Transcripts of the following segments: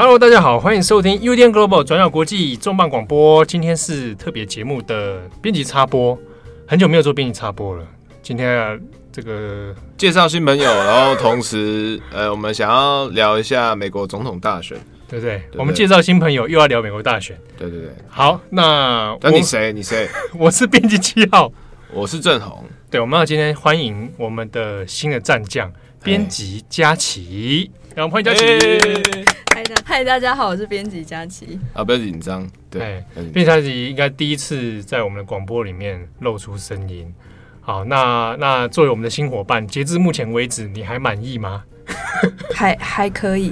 Hello，大家好，欢迎收听 UDN Global 转角国际重磅广播。今天是特别节目的编辑插播，很久没有做编辑插播了。今天啊，这个介绍新朋友，然后同时，呃，我们想要聊一下美国总统大选，对不对，对？我们介绍新朋友，又要聊美国大选，对对对。好，那那你谁？你谁？我是编辑七号，我是郑红。对，我们要今天欢迎我们的新的战将，编辑佳琪。然后欢迎佳琪。嗨，大家好，我是编辑佳琪。啊，不要紧张。对，编辑佳琪应该第一次在我们的广播里面露出声音。好，那那作为我们的新伙伴，截至目前为止，你还满意吗？还还可以，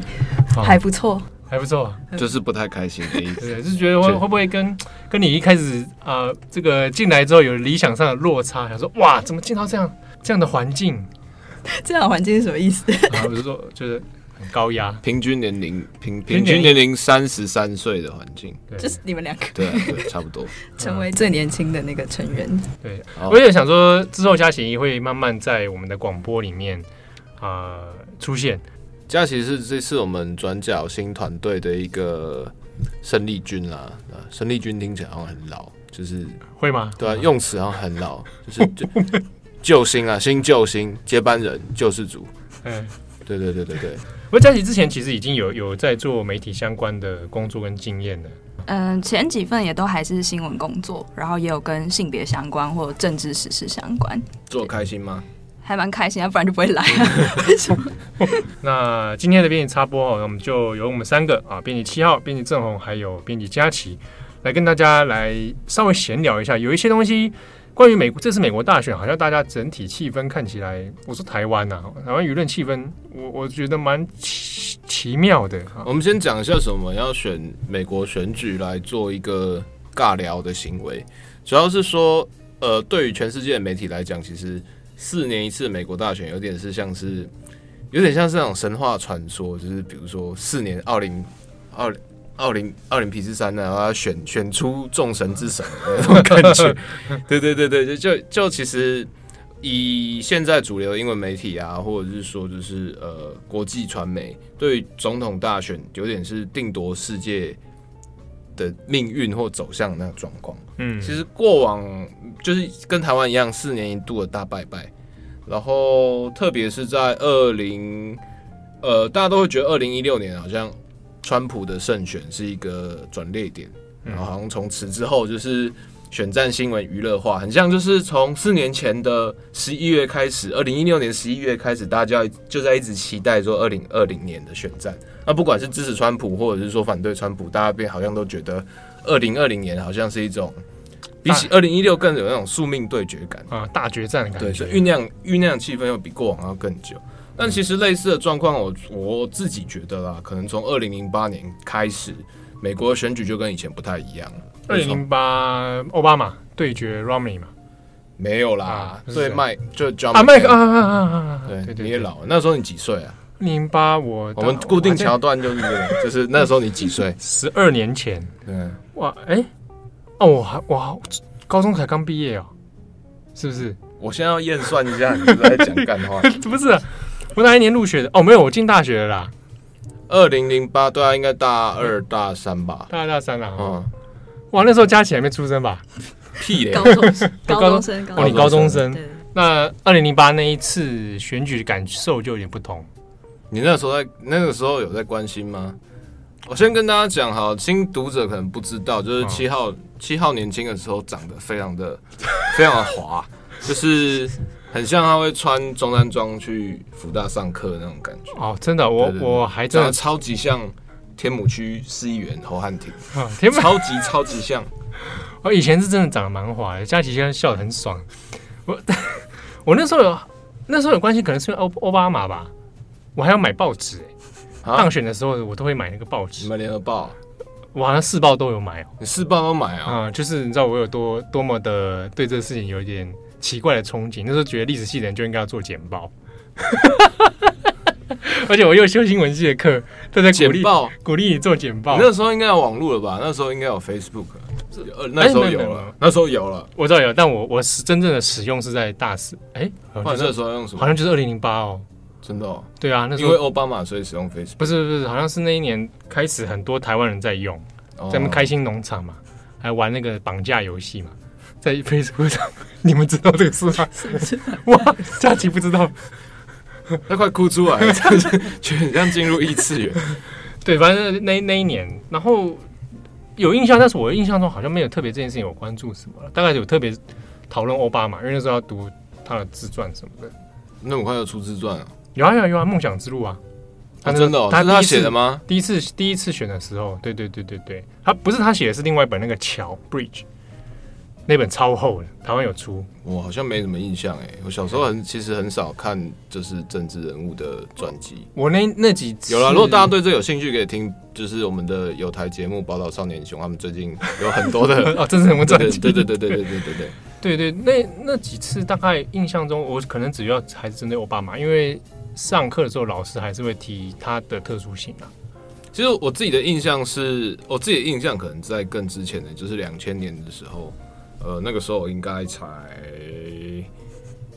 还不错，还不错，就是不太开心的意思。对，就是觉得会会不会跟跟你一开始啊、呃，这个进来之后有理想上的落差？想说哇，怎么进到这样这样的环境？这样的环境是什么意思？啊，比如说就是很高压，平均年龄平平均年龄三十三岁的环境，就是你们两个，对、啊、对，差不多，成为最年轻的那个成员。对，我也想说，之后佳琪会慢慢在我们的广播里面啊、呃、出现。佳琪是这次我们转角新团队的一个生力军啦，生力军听起来好像很老，就是会吗？对啊，用词好像很老，就是就 救星啊，新救星，接班人，救世主。嗯，对对对对对。不过佳琪之前其实已经有有在做媒体相关的工作跟经验了。嗯，前几份也都还是新闻工作，然后也有跟性别相关或政治时事相关。做开心吗？还蛮开心，啊不然就不会来了。为什么？那今天的编辑插播，我们就由我们三个啊，编辑七号、编辑郑红，还有编辑佳琪，来跟大家来稍微闲聊一下，有一些东西。关于美国，这次美国大选，好像大家整体气氛看起来，我说台湾呐、啊，台湾舆论气氛，我我觉得蛮奇奇妙的。我们先讲一下什么要选美国选举来做一个尬聊的行为，主要是说，呃，对于全世界的媒体来讲，其实四年一次美国大选，有点是像是，有点像是那种神话传说，就是比如说四年奥林奥林。奥林奥林匹斯山呢，然后要选选出众神之神的那种感觉，对对对对，就就就其实以现在主流的英文媒体啊，或者是说就是呃国际传媒，对于总统大选有点是定夺世界的命运或走向那个状况。嗯，其实过往就是跟台湾一样，四年一度的大拜拜，然后特别是在二零呃，大家都会觉得二零一六年好像。川普的胜选是一个转捩点，然后好像从此之后就是选战新闻娱乐化，很像就是从四年前的十一月开始，二零一六年十一月开始，大家就在一直期待说二零二零年的选战。那不管是支持川普或者是说反对川普，大家变好像都觉得二零二零年好像是一种比起二零一六更有那种宿命对决感啊，大决战的感觉，酝酿酝酿气氛又比过往要更久。但其实类似的状况，我我自己觉得啦，可能从二零零八年开始，美国的选举就跟以前不太一样了。二零零八，奥巴马对决 Romney 嘛？没有啦，对麦就 John 啊麦克啊啊啊啊！对你也老了，那时候你几岁啊？零八我我们固定桥段就是这个，就是那时候你几岁？十二年前。对，哇哎哦，我还哇高中才刚毕业哦，是不是？我现在要验算一下，你在讲干话？不是。我哪一年入学的？哦，没有，我进大学了啦。二零零八，对啊，应该大二大三吧？大二大三了。嗯，哇，那时候佳琪还没出生吧？屁嘞！高中生，高中生，哦，你高中生。那二零零八那一次选举的感受就有点不同。你那时候在那个时候有在关心吗？我先跟大家讲哈，新读者可能不知道，就是七号七号年轻的时候长得非常的非常的滑，就是。很像他会穿中山装去福大上课那种感觉哦，真的，我我还真的超级像天母区市议员侯汉廷，天母 超级超级像。我 以前是真的长得蛮滑的，佳琪现在笑得很爽。我我那时候有那时候有关系，可能是因为欧奥巴马吧。我还要买报纸，当选的时候我都会买那个报纸，买联合报，我好像四报都有买哦，你四报都买啊？嗯，就是你知道我有多多么的对这个事情有一点。奇怪的憧憬，那时候觉得历史系的人就应该要做简报，而且我又修新闻系的课，都在鼓励鼓励你做简报。那时候应该有网络了吧？那时候应该有 Facebook，呃，那时候有了，那时候有了，我知道有，但我我是真正的使用是在大四，哎，换色的时候用什么？好像就是二零零八哦，真的哦。对啊，那时因候为奥巴马所以使用 Facebook，不是不是，好像是那一年开始，很多台湾人在用，在那边开心农场嘛，还玩那个绑架游戏嘛，在 Facebook 上，你们知道这个事吗？哇，佳琪不知道，他快哭出来了，真是觉得很像进入异次元。对，反正那那一年，然后有印象，但是我的印象中好像没有特别这件事情有关注什么了，大概有特别讨论奥巴马，因为那时候要读他的自传什么的。那么快要出自传啊？有啊有啊有啊，梦想之路啊。他真的，哦，他是他写的吗？第一次第一次选的时候，对对对对对，他不是他写的，是另外一本那个桥 Bridge。那本超厚的，台湾有出，我好像没什么印象哎。我小时候很其实很少看，就是政治人物的传记。我那那几次有了，如果大家对这有兴趣，可以听，就是我们的有台节目《宝岛少年雄》，他们最近 有很多的哦，政治人物传记，对对对对对对对对对对。那那几次大概印象中，我可能主要还是针对奥巴马，因为上课的时候老师还是会提他的特殊性啊。其实我自己的印象是，我自己的印象可能在更之前的，就是两千年的时候。呃，那个时候我应该才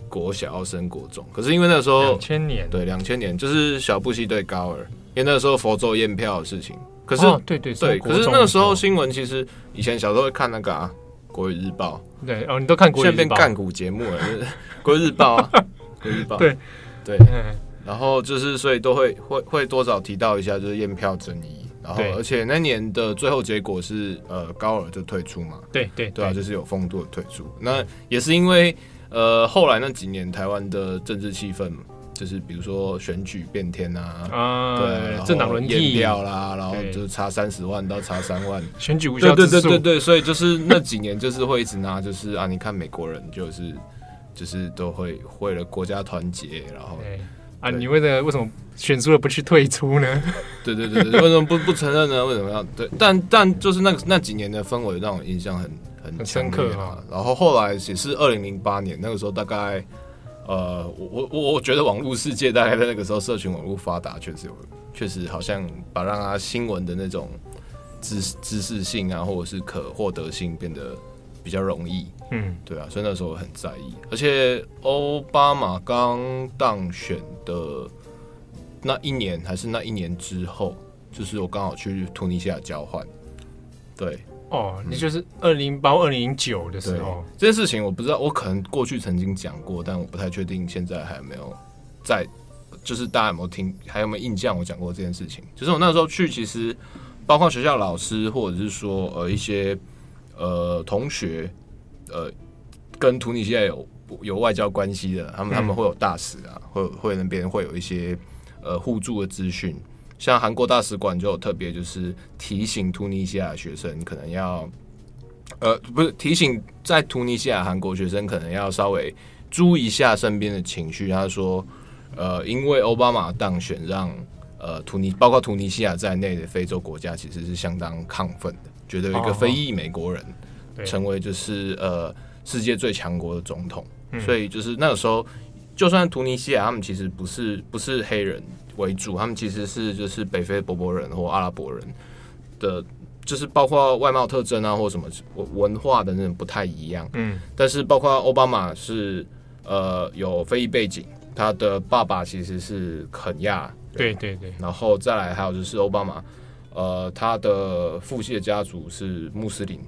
国小要升国中，可是因为那个时候两千年，对两千年就是小布希对高尔，因为那个时候佛州验票的事情。可是、哦、对对对，可是那个时候新闻其实以前小时候会看那个啊，《国语日报》。对哦，你都看国语日报？现在变干股节目了，就是《国语日报》啊，《国语日报》对对，然后就是所以都会会会多少提到一下，就是验票争议。然后，而且那年的最后结果是，呃，高尔就退出嘛。对对对啊，就是有风度的退出。那也是因为，呃，后来那几年台湾的政治气氛，就是比如说选举变天啊，啊对，政党轮替掉啦，然后就差三十万到差三万，选举无效。对对对对对，所以就是那几年就是会一直拿，就是啊，你看美国人就是就是都会为了国家团结，然后。啊，你为了为什么选输了不去退出呢？对对对对，为什么不不承认呢？为什么要对？但但就是那那几年的氛围让我印象很很，很深刻啊。然后后来也是二零零八年那个时候，大概呃，我我我觉得网络世界大概在那个时候，社群网络发达，确实有，确实好像把让他新闻的那种知知识性啊，或者是可获得性变得比较容易。嗯，对啊，所以那时候我很在意，而且奥巴马刚当选的那一年，还是那一年之后，就是我刚好去突尼西亚交换。对，哦，那就是二零八二零零九的时候，这件事情我不知道，我可能过去曾经讲过，但我不太确定现在还有没有在，就是大家有没有听，还有没有印象我讲过这件事情？就是我那时候去，其实包括学校老师，或者是说呃一些呃同学。呃，跟突尼西亚有有外交关系的，他们他们会有大使啊，会会那边会有一些呃互助的资讯，像韩国大使馆就有特别就是提醒突尼西亚学生可能要，呃，不是提醒在突尼西亚韩国学生可能要稍微注意一下身边的情绪。他说，呃，因为奥巴马当选让，让呃突尼包括突尼西亚在内的非洲国家其实是相当亢奋的，觉得有一个非裔美国人。成为就是呃世界最强国的总统，嗯，所以就是那个时候，就算突尼西亚他们其实不是不是黑人为主，他们其实是就是北非伯伯人或阿拉伯人的，就是包括外貌特征啊或什么文化的那种不太一样，嗯，但是包括奥巴马是呃有非裔背景，他的爸爸其实是肯亚，对对对，然后再来还有就是奥巴马呃他的父系的家族是穆斯林。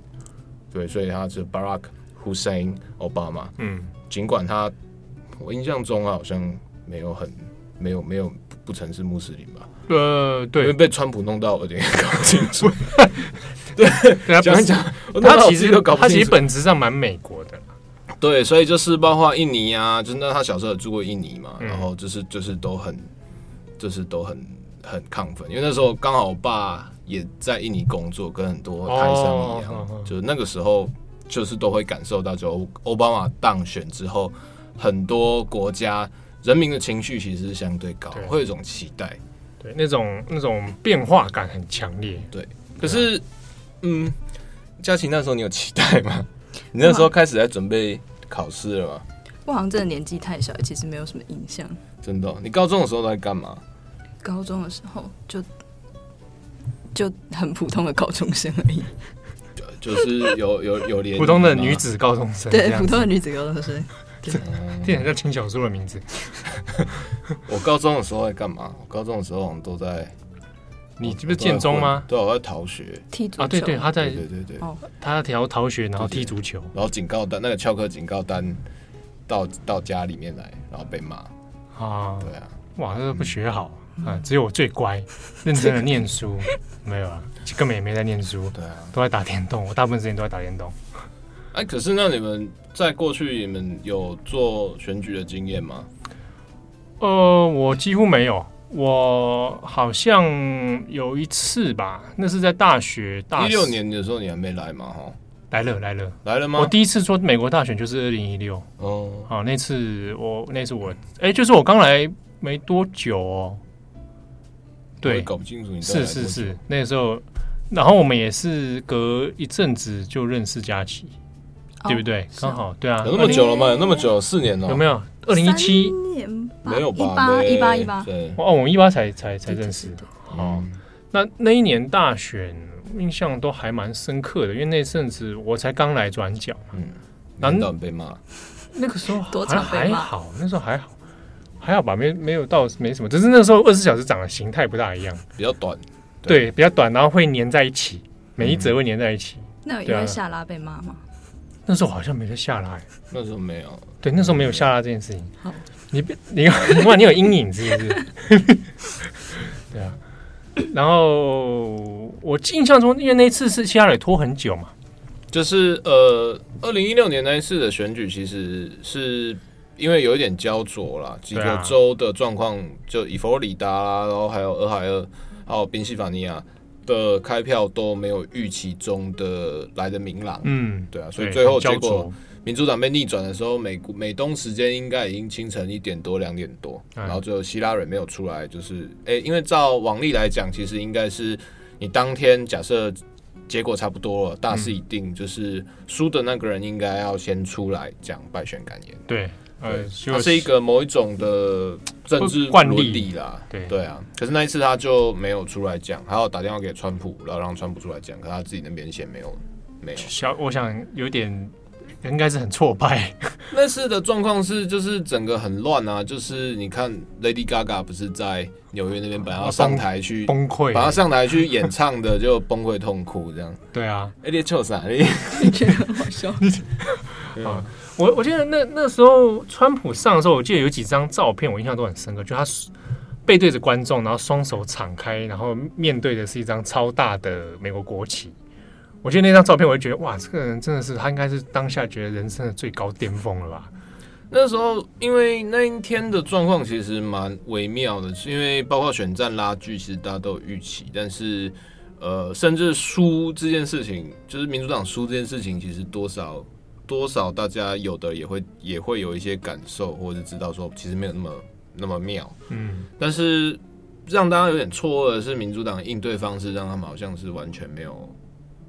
对，所以他是 Barack Hussein Obama。嗯，尽管他，我印象中好像没有很没有没有不，不曾是穆斯林吧？呃，对，因为被川普弄到有点搞不清楚。对，讲一讲，他其实都搞不他其实本质上蛮美国的。对，所以就是包括印尼啊，就是那他小时候有住过印尼嘛，嗯、然后就是就是都很就是都很很亢奋，因为那时候刚好我爸。也在印尼工作，跟很多台商一样，哦，就是那个时候，就是都会感受到，就奥巴马当选之后，很多国家人民的情绪其实是相对高，会有一种期待，对，那种那种变化感很强烈，对。可是，嗯，佳琪那时候你有期待吗？你那时候开始在准备考试了吗？我好像真的年纪太小，其实没有什么印象。真的，哦，你高中的时候在干嘛？高中的时候就。就很普通的高中生而已，就是有有有连普通的女子高中生，对，普通的女子高中生，听起来像轻小说的名字。我高中的时候在干嘛？我高中的时候好像都在。你这不是建中吗？对，我在逃学。踢足球啊，对对，他在对对对，他调逃学，然后踢足球，然后警告单那个翘课警告单到到家里面来，然后被骂啊。对啊，哇，这个不学好啊！只有我最乖，认真的念书，没有啊，根本也没在念书。对啊，都在打电动，我大部分时间都在打电动。哎，可是那你们在过去你们有做选举的经验吗？呃，我几乎没有。我好像有一次吧，那是在大学大一六年的时候，你还没来嘛？哈，来了来了来了吗？我第一次说美国大选就是二零一六哦，好，那次我那次我哎、欸，就是我刚来没多久哦，对，搞不清楚你是是是那个时候，然后我们也是隔一阵子就认识佳琪，哦、对不对？刚好对啊，有那么久了吗？有那么久，四年了，有没有？二零一七。没有吧？一八一八一八，对哦，我们一八才才才认识的。哦，那那一年大选印象都还蛮深刻的，因为那阵子我才刚来转角嘛，嗯，难道被骂？那个时候 还还好，那时候还好，还好吧，没没有到没什么，只是那时候二十四小时长的形态不大一样，比较短，对，比较短，然后会粘在一起，每一折会粘在一起。那有因为下拉被骂吗？那时候好像没在下拉，那时候没有，对，那时候没有下拉这件事情。你别，你你哇，你有阴影是不是？对啊，然后我印象中，因为那次是希拉里拖很久嘛，就是呃，二零一六年那一次的选举，其实是因为有一点焦灼啦，几个州的状况，就以佛罗里达啦，然后还有俄亥俄，还有宾夕法尼亚的开票都没有预期中的来的明朗。嗯，对啊，所以最后结果。民主党被逆转的时候，美美东时间应该已经清晨一点多两点多，然后最后希拉蕊没有出来，就是哎、欸，因为照往例来讲，其实应该是你当天假设结果差不多了，大势已定，就是输的那个人应该要先出来讲败选感言。对，呃，它是一个某一种的政治惯例啦。对对啊，可是那一次他就没有出来讲，还要打电话给川普，然后让川普出来讲，可他自己那边先没有没有。小，我想有点。应该是很挫败。那次的状况是，就是整个很乱啊。就是你看，Lady Gaga 不是在纽约那边，本来要上台去崩溃，本来上台去演唱的，就崩溃痛哭这样。对啊，哎，你笑啥？你觉得很好笑？啊，我我记得那那时候川普上的时候，我记得有几张照片，我印象都很深刻，就他背对着观众，然后双手敞开，然后面对的是一张超大的美国国旗。我觉得那张照片，我就觉得哇，这个人真的是他，应该是当下觉得人生的最高巅峰了吧？那时候，因为那一天的状况其实蛮微妙的，是因为包括选战拉锯，其实大家都有预期，但是呃，甚至输这件事情，就是民主党输这件事情，其实多少多少大家有的也会也会有一些感受，或者知道说其实没有那么那么妙，嗯，但是让大家有点错愕的是，民主党的应对方式让他们好像是完全没有。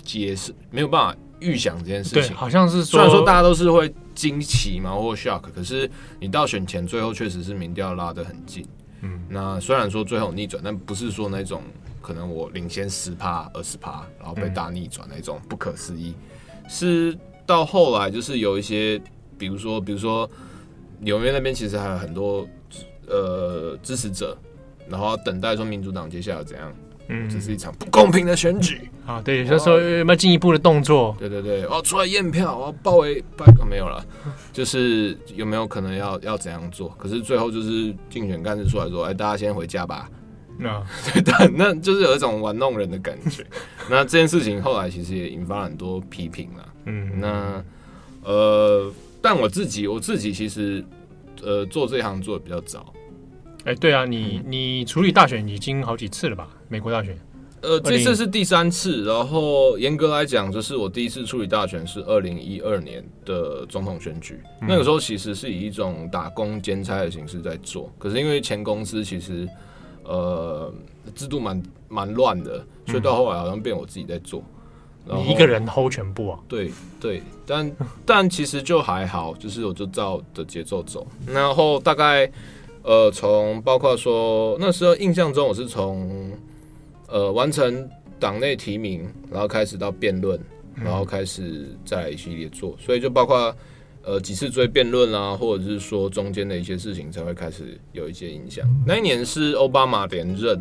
解释没有办法预想这件事情，好像是虽然说大家都是会惊奇嘛或 shock，可是你到选前最后确实是民调拉得很近。嗯，那虽然说最后逆转，但不是说那种可能我领先十趴二十趴，然后被大逆转那种不可思议。是到后来就是有一些，比如说比如说纽约那边其实还有很多呃支持者，然后等待说民主党接下来怎样。嗯，这是一场不公平的选举啊！对，所以说有没有进一步的动作？对对对，我要出来验票，我要包围，包没有了，就是有没有可能要要怎样做？可是最后就是竞选干事出来说：“哎，大家先回家吧。”那 对但，那就是有一种玩弄人的感觉。那这件事情后来其实也引发了很多批评了。嗯，那呃，但我自己我自己其实呃做这一行做的比较早。哎，对啊，你你处理大选已经好几次了吧？美国大选，呃，这次是第三次。然后严格来讲，就是我第一次处理大选是二零一二年的总统选举。嗯、那个时候其实是以一种打工兼差的形式在做。可是因为前公司其实呃制度蛮蛮乱的，所以到后来好像变我自己在做。嗯、你一个人 hold 全部啊？对对，但但其实就还好，就是我就照的节奏走。然后大概。呃，从包括说那时候印象中，我是从呃完成党内提名，然后开始到辩论，然后开始再一系列做，所以就包括呃几次追辩论啊，或者是说中间的一些事情才会开始有一些影响。那一年是奥巴马连任，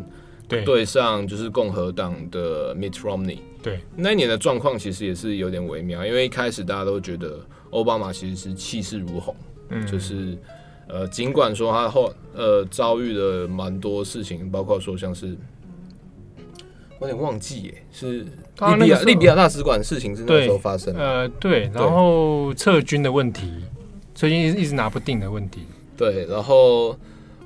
对对上就是共和党的 Mitt Romney，对，那一年的状况其实也是有点微妙，因为一开始大家都觉得奥巴马其实是气势如虹，嗯，就是呃尽管说他后呃遭遇了蛮多事情，包括说像是。我有点忘记耶，是利比亚利比亚大使馆事情是那时候发生的。呃，对，然后撤军的问题，撤军一直拿不定的问题。对，然后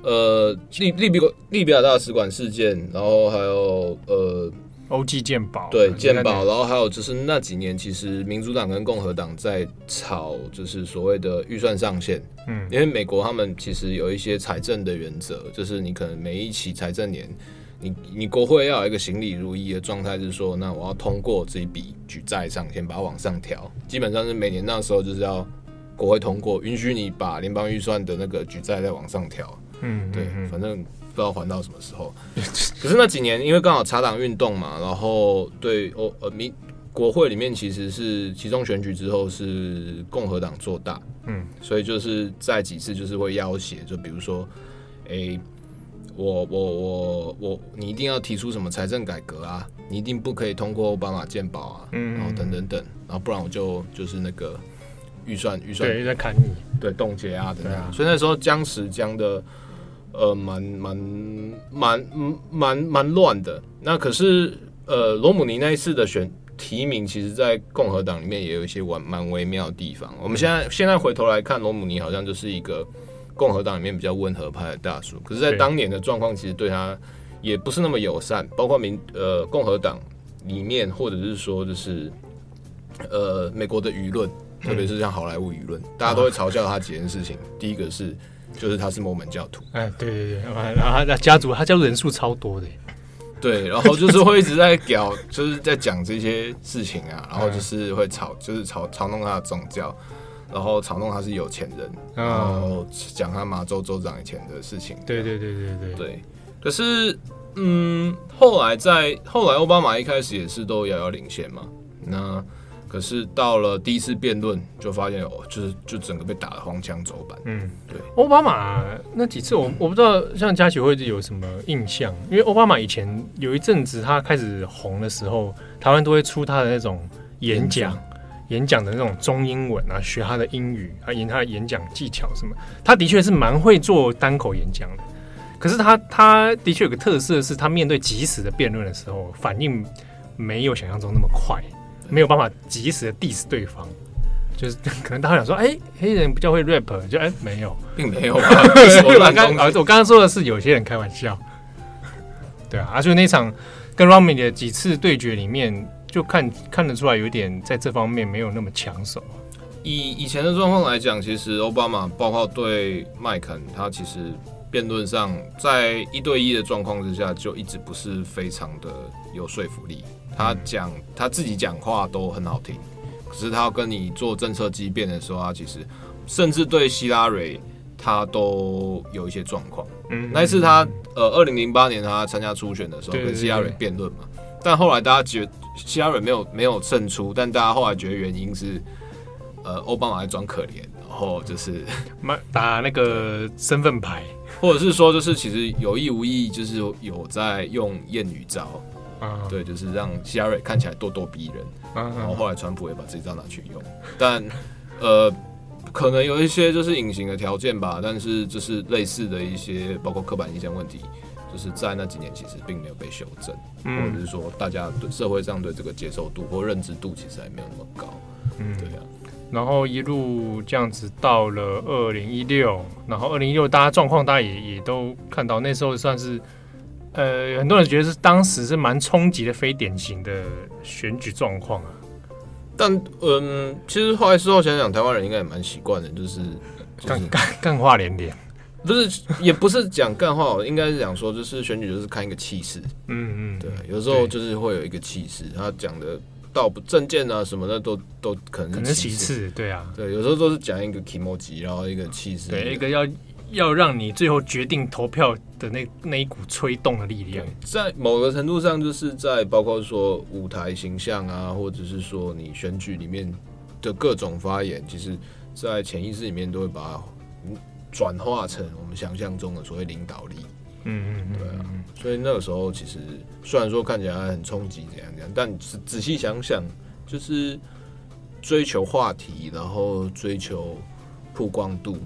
呃，利利比利比亚大使馆事件，然后还有呃，欧记鉴宝，对鉴宝，然后还有就是那几年，其实民主党跟共和党在吵，就是所谓的预算上限。嗯，因为美国他们其实有一些财政的原则，就是你可能每一期财政年。你你国会要有一个行礼如仪的状态，是说，那我要通过这一笔举债上限，把它往上调。基本上是每年那时候就是要国会通过，允许你把联邦预算的那个举债再往上调。嗯，对，反正不知道还到什么时候。可是那几年因为刚好茶党运动嘛，然后对哦呃民国会里面其实是其中选举之后是共和党做大，嗯，所以就是在几次就是会要挟，就比如说，哎、欸。我我我我，你一定要提出什么财政改革啊？你一定不可以通过奥巴马健保啊，嗯，然后等等等，然后不然我就就是那个预算预算对在砍你，对冻结啊等等，啊、所以那时候僵持僵的，呃，蛮蛮蛮蛮蛮乱的。那可是呃，罗姆尼那一次的选提名，其实，在共和党里面也有一些蛮蛮微妙的地方。我们现在现在回头来看，罗姆尼好像就是一个。共和党里面比较温和派的大叔，可是，在当年的状况，其实对他也不是那么友善。包括民呃共和党里面，或者是说，就是呃美国的舆论，特别是像好莱坞舆论，大家都会嘲笑他几件事情。第一个是，就是他是摩门教徒。哎，对对对，然后他家族，他家族人数超多的。对，然后就是会一直在屌，就是在讲这些事情啊，然后就是会嘲，就是嘲嘲弄他的宗教。然后嘲弄他是有钱人，然后讲他马州州长以前的事情。对对对对对对。可是，嗯，后来在后来，奥巴马一开始也是都遥遥领先嘛。那可是到了第一次辩论，就发现哦，就是就整个被打的荒腔走板。嗯，对。奥巴马那几次，我我不知道像佳琪会有什么印象，因为奥巴马以前有一阵子他开始红的时候，台湾都会出他的那种演讲。演讲的那种中英文啊，学他的英语啊，演他的演讲技巧什么，他的确是蛮会做单口演讲的。可是他他的确有个特色，是他面对即时的辩论的时候，反应没有想象中那么快，没有办法及时的 diss 对方。就是 可能大家想说，哎、欸，黑人比较会 rap，就哎、欸、没有，并没有。我刚啊，我刚刚说的是有些人开玩笑。对啊，而且那场跟 Romney 的几次对决里面。就看看得出来，有点在这方面没有那么抢手。以以前的状况来讲，其实奥巴马包括对麦肯，他其实辩论上在一对一的状况之下，就一直不是非常的有说服力。他讲他自己讲话都很好听，可是他要跟你做政策激辩的时候，他其实甚至对希拉蕊他都有一些状况。嗯，那一次他呃，二零零八年他参加初选的时候跟希拉蕊辩论嘛，但后来大家觉得。希拉蕊没有没有胜出，但大家后来觉得原因是，呃，奥巴马在装可怜，然后就是 打那个身份牌，或者是说就是其实有意无意就是有在用谚语招，啊，对，就是让希拉瑞看起来咄咄逼人，然后后来川普也把这招拿去用，但 呃，可能有一些就是隐形的条件吧，但是就是类似的一些包括刻板印象问题。就是在那几年，其实并没有被修正，嗯、或者是说，大家对社会上对这个接受度或认知度，其实还没有那么高。嗯，对啊。然后一路这样子到了二零一六，然后二零一六大家状况，大家也也都看到，那时候算是呃，很多人觉得是当时是蛮冲击的非典型的选举状况啊。但嗯，其实后来事后想想，台湾人应该也蛮习惯的，就是干干干话连连。不是，也不是讲干话，应该是讲说，就是选举就是看一个气势。嗯嗯，对，有时候就是会有一个气势，他讲的道不证件啊什么的都都可能是其次。对啊，对，有时候都是讲一个 kimoji，然后一个气势，对，一个要要让你最后决定投票的那那一股吹动的力量，在某个程度上，就是在包括说舞台形象啊，或者是说你选举里面的各种发言，其实。在潜意识里面都会把它转化成我们想象中的所谓领导力。嗯嗯，对啊。所以那个时候其实虽然说看起来很冲击怎样怎样，但仔仔细想想，就是追求话题，然后追求曝光度，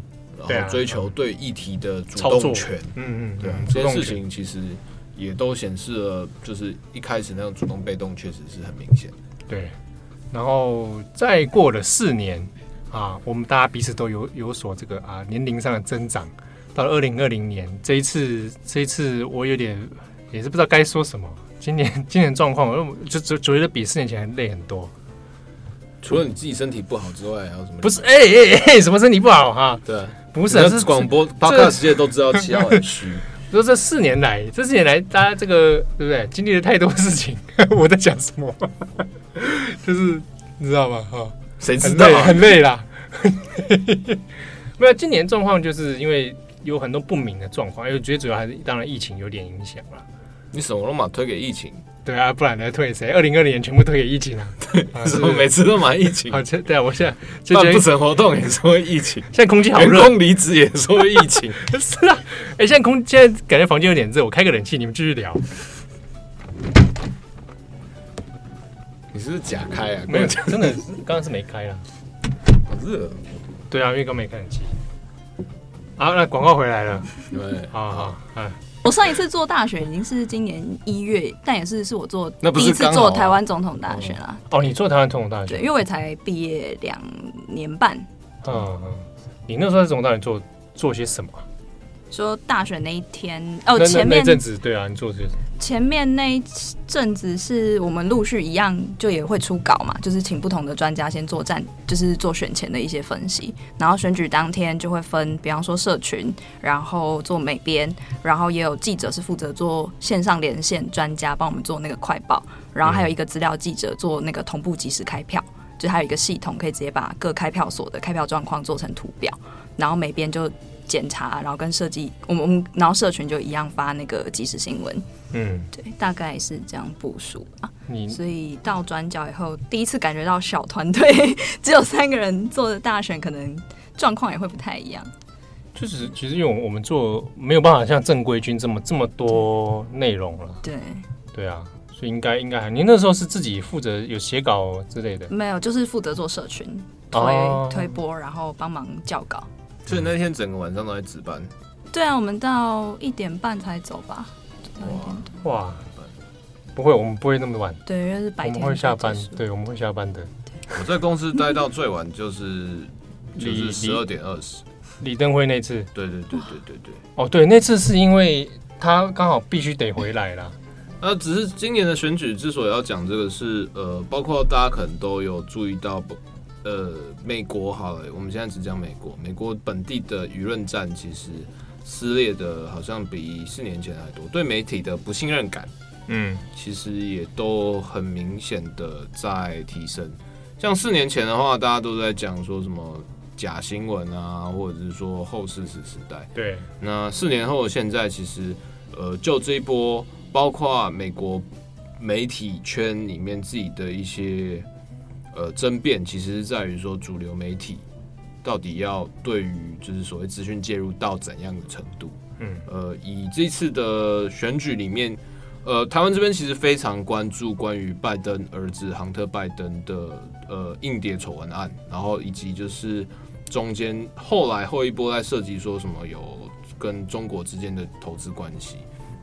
然后追求对议题的主动权。嗯嗯，对啊，这些事情其实也都显示了，就是一开始那种主动被动确实是很明显。对。然后再过了四年啊，我们大家彼此都有有所这个啊年龄上的增长。到了二零二零年，这一次这一次我有点也是不知道该说什么。今年 今年状况，就就觉得比四年前还累很多。除了你自己身体不好之外，还有什么？不是，哎哎哎，什么身体不好哈？对，不是，是广播 Podcast 世界都知道七号 很虚。说这四年来，这四年来，大家这个对不对？经历了太多事情。我在讲什么？就是你知道吗？哈，谁知道？很累啦。没有，今年状况就是因为有很多不明的状况，因为我觉得主要还是当然疫情有点影响啦。你什么都嘛推给疫情？对啊，不然来退谁？二零二零年全部推给疫情啊？对，是不是每次都买疫情？好，对啊，我现在办不成活动也说疫情，现在空气好热，员工离职也说疫情。是啊，哎、欸，现在空现在感觉房间有点热，我开个冷气，你们继续聊。你是不是假开啊？没有，真的刚刚是没开啊。好热。对啊，因为刚没开冷气。好，那广告回来了。对，好好，哎。我上一次做大选已经是今年一月，但也是是我做第一次做台湾总统大选啊。哦，你做台湾总统大选？对，因为我才毕业两年半。嗯，你那时候在总统大选做做些什么？说大选那一天哦，前面那阵子对啊，你做些什么？前面那一阵子是我们陆续一样，就也会出稿嘛，就是请不同的专家先做战，就是做选前的一些分析，然后选举当天就会分，比方说社群，然后做美编，然后也有记者是负责做线上连线专家帮我们做那个快报，然后还有一个资料记者做那个同步即时开票，就还有一个系统可以直接把各开票所的开票状况做成图表，然后美编就。检查，然后跟设计，我们我们然后社群就一样发那个即时新闻，嗯，对，大概是这样部署啊。你所以到转角以后，第一次感觉到小团队 只有三个人做的大选，可能状况也会不太一样。就是其实因为我们做没有办法像正规军这么这么多内容了，对对啊，所以应该应该还，您那时候是自己负责有写稿之类的？没有，就是负责做社群推、哦、推播，然后帮忙校稿。所以那天整个晚上都在值班。对啊，我们到一点半才走吧。哇哇，不会，我们不会那么晚。对，因为是白天。我们会下班，对，我们会下班的。我在公司待到最晚就是就是十二点二十。李登辉那次。对对对对对对。哦，对，那次是因为他刚好必须得回来了。那，只是今年的选举之所以要讲这个是呃，包括大家可能都有注意到不。呃，美国好了，我们现在只讲美国。美国本地的舆论战其实撕裂的，好像比四年前还多。对媒体的不信任感，嗯，其实也都很明显的在提升。像四年前的话，大家都在讲说什么假新闻啊，或者是说后事实时代。对，那四年后的现在，其实呃，就这一波，包括美国媒体圈里面自己的一些。呃，争辩其实是在于说，主流媒体到底要对于就是所谓资讯介入到怎样的程度？嗯，呃，以这次的选举里面，呃，台湾这边其实非常关注关于拜登儿子杭特拜登的呃硬碟丑闻案，然后以及就是中间后来后一波在涉及说什么有跟中国之间的投资关系，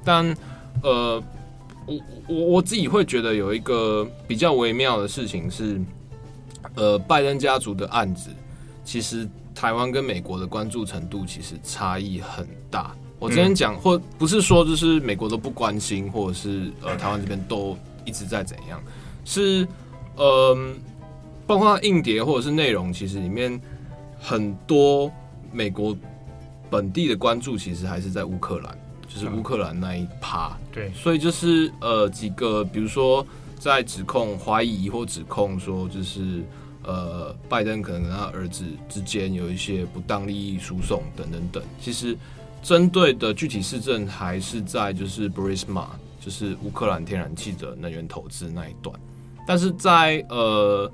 但呃，我我我自己会觉得有一个比较微妙的事情是。呃，拜登家族的案子，其实台湾跟美国的关注程度其实差异很大。我之前讲，嗯、或不是说就是美国都不关心，或者是呃台湾这边都一直在怎样，是呃，包括硬碟或者是内容，其实里面很多美国本地的关注，其实还是在乌克兰，就是乌克兰那一趴。对，所以就是呃几个，比如说。在指控、怀疑或指控说，就是呃，拜登可能跟他儿子之间有一些不当利益输送等等等。其实，针对的具体事证还是在就是 Burisma，就是乌克兰天然气的能源投资那一段。但是在呃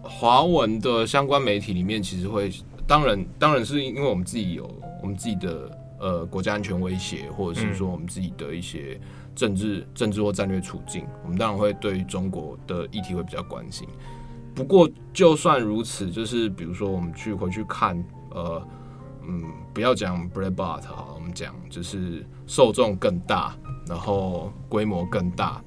华文的相关媒体里面，其实会，当然，当然是因为我们自己有我们自己的呃国家安全威胁，或者是说我们自己的一些政治、政治或战略处境，我们当然会对于中国的议题会比较关心。不过，就算如此，就是比如说我们去回去看，呃，嗯，不要讲 Breitbart 好，我们讲就是受众更大，然后规模更大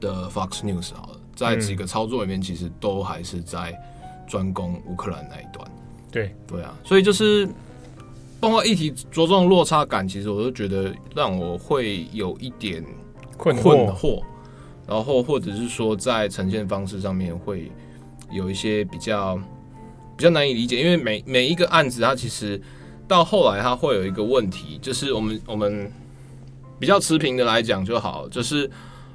的 Fox News 好了。在几个操作里面，其实都还是在专攻乌克兰那一端。对对啊，所以就是包括议题着重落差感，其实我都觉得让我会有一点困惑。然后或者是说在呈现方式上面会有一些比较比较难以理解，因为每每一个案子它其实到后来它会有一个问题，就是我们我们比较持平的来讲就好，就是。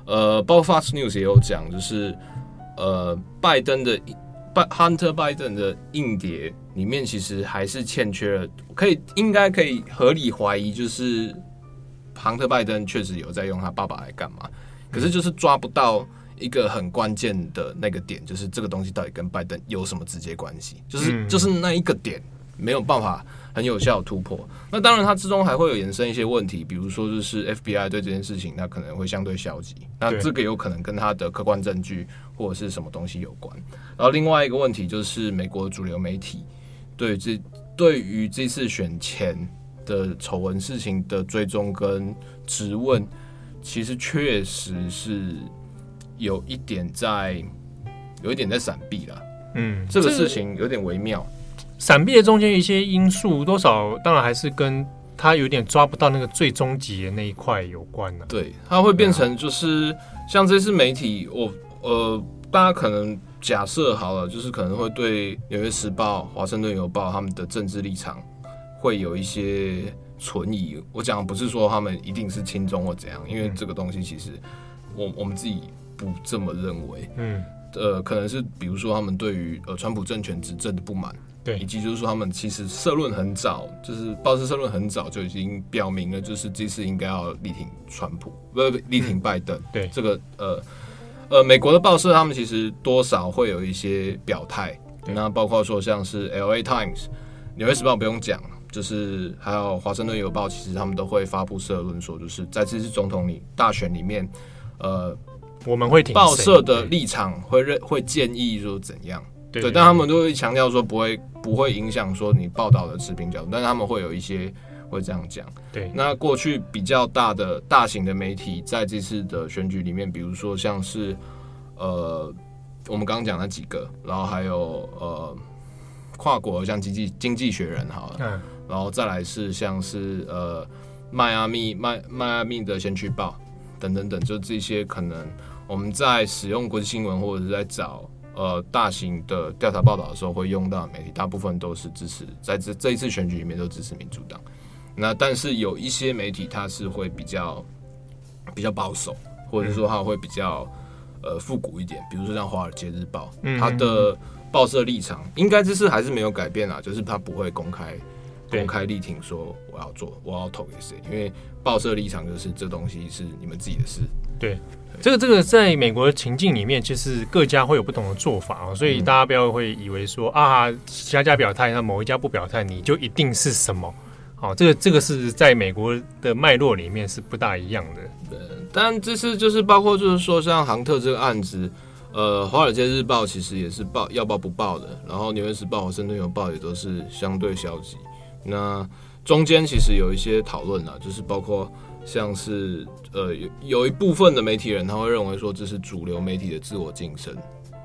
呃，包括 Fox News 也有讲，就是呃，拜登的拜 Hunter Biden 的硬碟里面其实还是欠缺了，可以应该可以合理怀疑，就是 Hunter Biden 确实有在用他爸爸来干嘛，可是就是抓不到一个很关键的那个点，就是这个东西到底跟拜登有什么直接关系，就是就是那一个点没有办法。很有效突破。那当然，它之中还会有延伸一些问题，比如说就是 FBI 对这件事情，它可能会相对消极。那这个有可能跟它的客观证据或者是什么东西有关。然后另外一个问题就是，美国主流媒体对这对于这次选前的丑闻事情的追踪跟质问，其实确实是有一点在有一点在闪避了。嗯，这个事情有点微妙。闪避的中间一些因素，多少当然还是跟他有点抓不到那个最终极的那一块有关呢、啊。对，它会变成就是像这次媒体，我呃，大家可能假设好了，就是可能会对《纽约时报》、《华盛顿邮报》他们的政治立场会有一些存疑。我讲的不是说他们一定是亲中或怎样，因为这个东西其实我我们自己不这么认为。嗯，呃，可能是比如说他们对于呃川普政权执政的不满。对，以及就是说，他们其实社论很早，就是报社社论很早就已经表明了，就是这次应该要力挺川普，不力挺拜登。嗯、对，这个呃呃，美国的报社他们其实多少会有一些表态，那包括说像是 L.A. Times、纽约时报不用讲，就是还有华盛顿邮报，其实他们都会发布社论说，就是在这次总统里大选里面，呃，我们会挺报社的立场会认会建议说怎样。对，对，但他们都会强调说不会不会影响说你报道的持平角度，但是他们会有一些会这样讲。对，那过去比较大的大型的媒体在这次的选举里面，比如说像是呃我们刚刚讲那几个，然后还有呃跨国像经济经济学人好了，嗯，然后再来是像是呃迈阿密迈迈阿密的先驱报等等等，就这些可能我们在使用国际新闻或者是在找。呃，大型的调查报道的时候会用到的媒体，大部分都是支持，在这这一次选举里面都支持民主党。那但是有一些媒体它是会比较比较保守，或者说它会比较呃复古一点，比如说像《华尔街日报》，它的报社立场应该这次还是没有改变啊，就是它不会公开公开力挺说我要做我要投给谁，因为报社立场就是这东西是你们自己的事。对。这个这个在美国的情境里面，其实各家会有不同的做法啊，所以大家不要会以为说啊，家家表态，那某一家不表态，你就一定是什么？好，这个这个是在美国的脉络里面是不大一样的。对，但这次就是包括就是说像杭特这个案子，呃，《华尔街日报》其实也是报要报不报的，然后《纽约时报》、《华盛顿邮报》也都是相对消极。那中间其实有一些讨论啊，就是包括。像是呃有有一部分的媒体人他会认为说，这是主流媒体的自我晋升，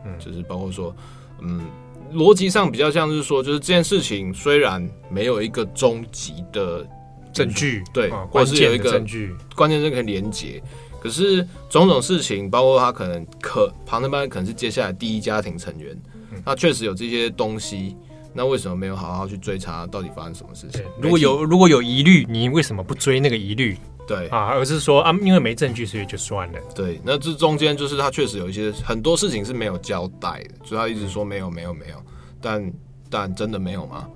嗯，就是包括说嗯逻辑上比较像是说，就是这件事情虽然没有一个终极的证据，对，或者是有一个证据关键是可以连结，可是种种事情，包括他可能可庞德班可能是接下来第一家庭成员，那确实有这些东西，那为什么没有好好去追查到底发生什么事情？如果有如果有疑虑，你为什么不追那个疑虑？对啊，而是说啊，因为没证据，所以就算了。对，那这中间就是他确实有一些很多事情是没有交代的，所以他一直说没有，没有，没有。但但真的没有吗？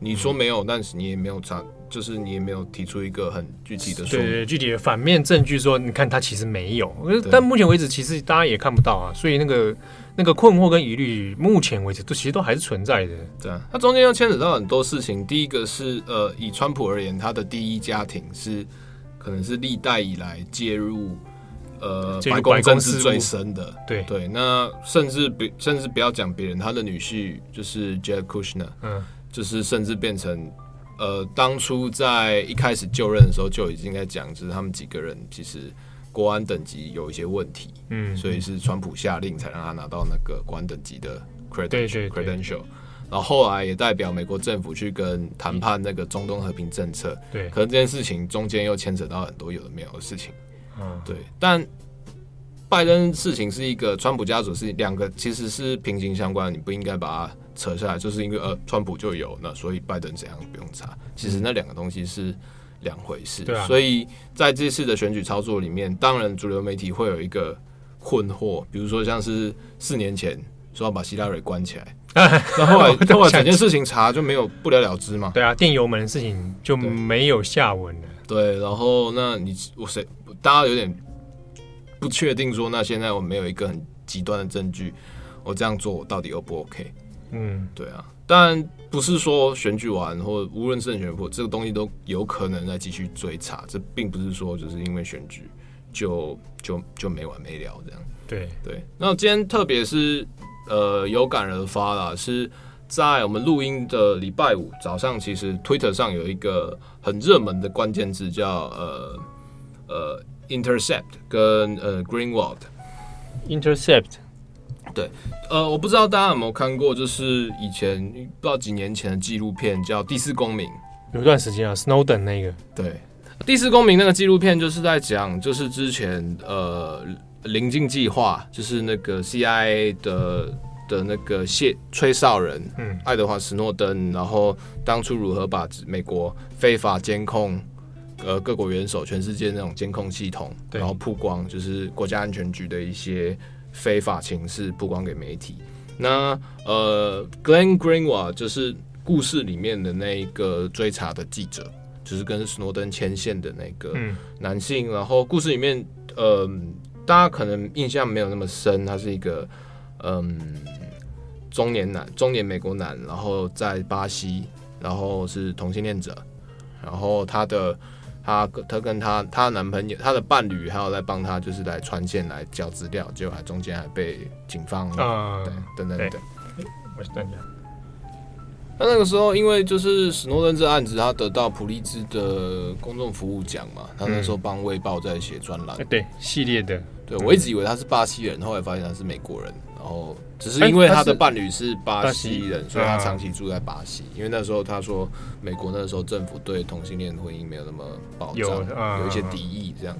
你说没有，但是你也没有查，就是你也没有提出一个很具体的说对，对具体的反面证据说，你看他其实没有。但目前为止，其实大家也看不到啊。所以那个那个困惑跟疑虑，目前为止都其实都还是存在的。对啊，它中间又牵扯到很多事情。第一个是呃，以川普而言，他的第一家庭是可能是历代以来介入呃白宫政治最深的。对对，那甚至不甚至不要讲别人，他的女婿就是 Jared Kushner，嗯，就是甚至变成呃，当初在一开始就任的时候就已经在讲，就是他们几个人其实。国安等级有一些问题，嗯，所以是川普下令才让他拿到那个国安等级的 credential credential，然后后来也代表美国政府去跟谈判那个中东和平政策，对。可能这件事情中间又牵扯到很多有的没有的事情，嗯，对。但拜登事情是一个川普家族是两个其实是平行相关的，你不应该把它扯下来，就是因为呃川普就有那所以拜登怎样不用查，其实那两个东西是。两回事，对啊，所以在这次的选举操作里面，当然主流媒体会有一个困惑，比如说像是四年前说要把希拉蕊关起来，然后来后来整件事情查就没有不了了之嘛？对啊，电油门的事情就没有下文了。对，对，然后那你我谁大家有点不确定说，那现在我没有一个很极端的证据，我这样做我到底 O 不 OK？嗯，对啊。但不是说选举完或无论胜选或这个东西都有可能再继续追查，这并不是说就是因为选举就就就没完没了这样。对对。那今天特别是呃有感而发啦，是在我们录音的礼拜五早上，其实 Twitter 上有一个很热门的关键字叫呃呃 Intercept 跟呃 Greenwald Intercept。对，呃，我不知道大家有没有看过，就是以前不知道几年前的纪录片叫《第四公民》，有一段时间啊，Snowden 那个。对，《第四公民》那个纪录片就是在讲，就是之前呃，临近计划，就是那个 CIA 的的那个谢吹哨人，嗯，爱德华史诺登，然后当初如何把美国非法监控呃各国元首、全世界那种监控系统，然后曝光，就是国家安全局的一些。非法情事曝光给媒体。那呃，Glenn Greenwald 就是故事里面的那一个追查的记者，就是跟斯诺登牵线的那个男性。嗯、然后故事里面，呃，大家可能印象没有那么深，他是一个嗯中年男，中年美国男，然后在巴西，然后是同性恋者，然后他的。他他跟她她男朋友她的伴侣还有在帮她就是来传线来交资料，结果还中间还被警方啊、嗯、对等等等。我是专家。那那个时候因为就是史诺登这案子，他得到普利兹的公众服务奖嘛，他那时候帮卫报在写专栏，对系列的。对，我一直以为他是巴西人，后来发现他是美国人。然后只是因为他的伴侣是巴西人，所以他长期住在巴西。因为那时候他说，美国那时候政府对同性恋婚姻没有那么保障，有一些敌意，这样，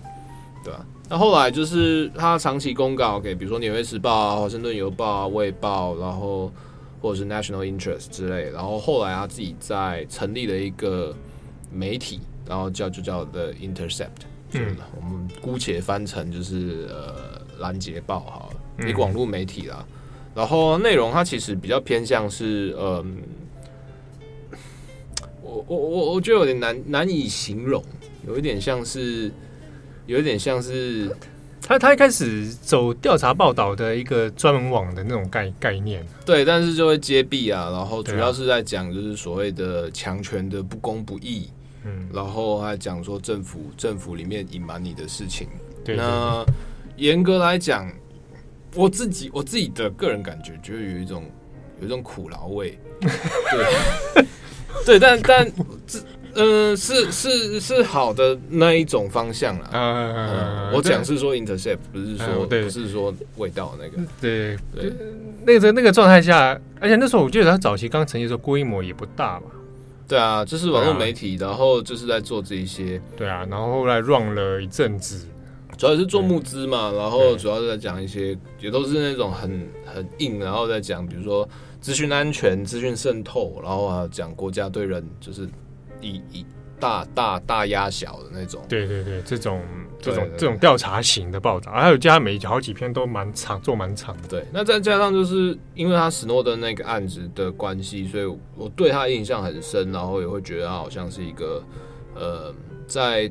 对吧？那后来就是他长期公告给，比如说《纽约时报》啊、《华盛顿邮报》啊、《卫报》，然后或者是 National Interest 之类。然后后来他自己在成立了一个媒体，然后叫就叫 The Intercept，嗯，我们姑且翻成就是呃拦截报好了。一个网络媒体啦，然后内容它其实比较偏向是，嗯，我我我我觉得有点难难以形容，有一点像是，有一点像是，他他一开始走调查报道的一个专门网的那种概概念，对，但是就会揭弊啊，然后主要是在讲就是所谓的强权的不公不义，嗯，然后还讲说政府政府里面隐瞒你的事情，对，那严格来讲。我自己我自己的个人感觉，觉得有一种有一种苦劳味，对对，但但这嗯、呃、是是是好的那一种方向啦。嗯嗯，我讲是说 intercept，不是说、嗯、不是说味道那个。对对，那个那个状态下，而且那时候我记得他早期刚成立的时候规模也不大嘛。对啊，就是网络媒体，然后就是在做这一些。对啊，然后后来 run 了一阵子。主要是做募资嘛，然后主要是在讲一些，也都是那种很很硬，然后在讲，比如说资讯安全、资讯渗透，然后还有讲国家对人就是以以大大大压小的那种。对对对，这种这种这种调查型的报道，还有加每好几篇都蛮长，做蛮长的。对，那再加上就是因为他史诺登那个案子的关系，所以我对他印象很深，然后也会觉得他好像是一个呃在。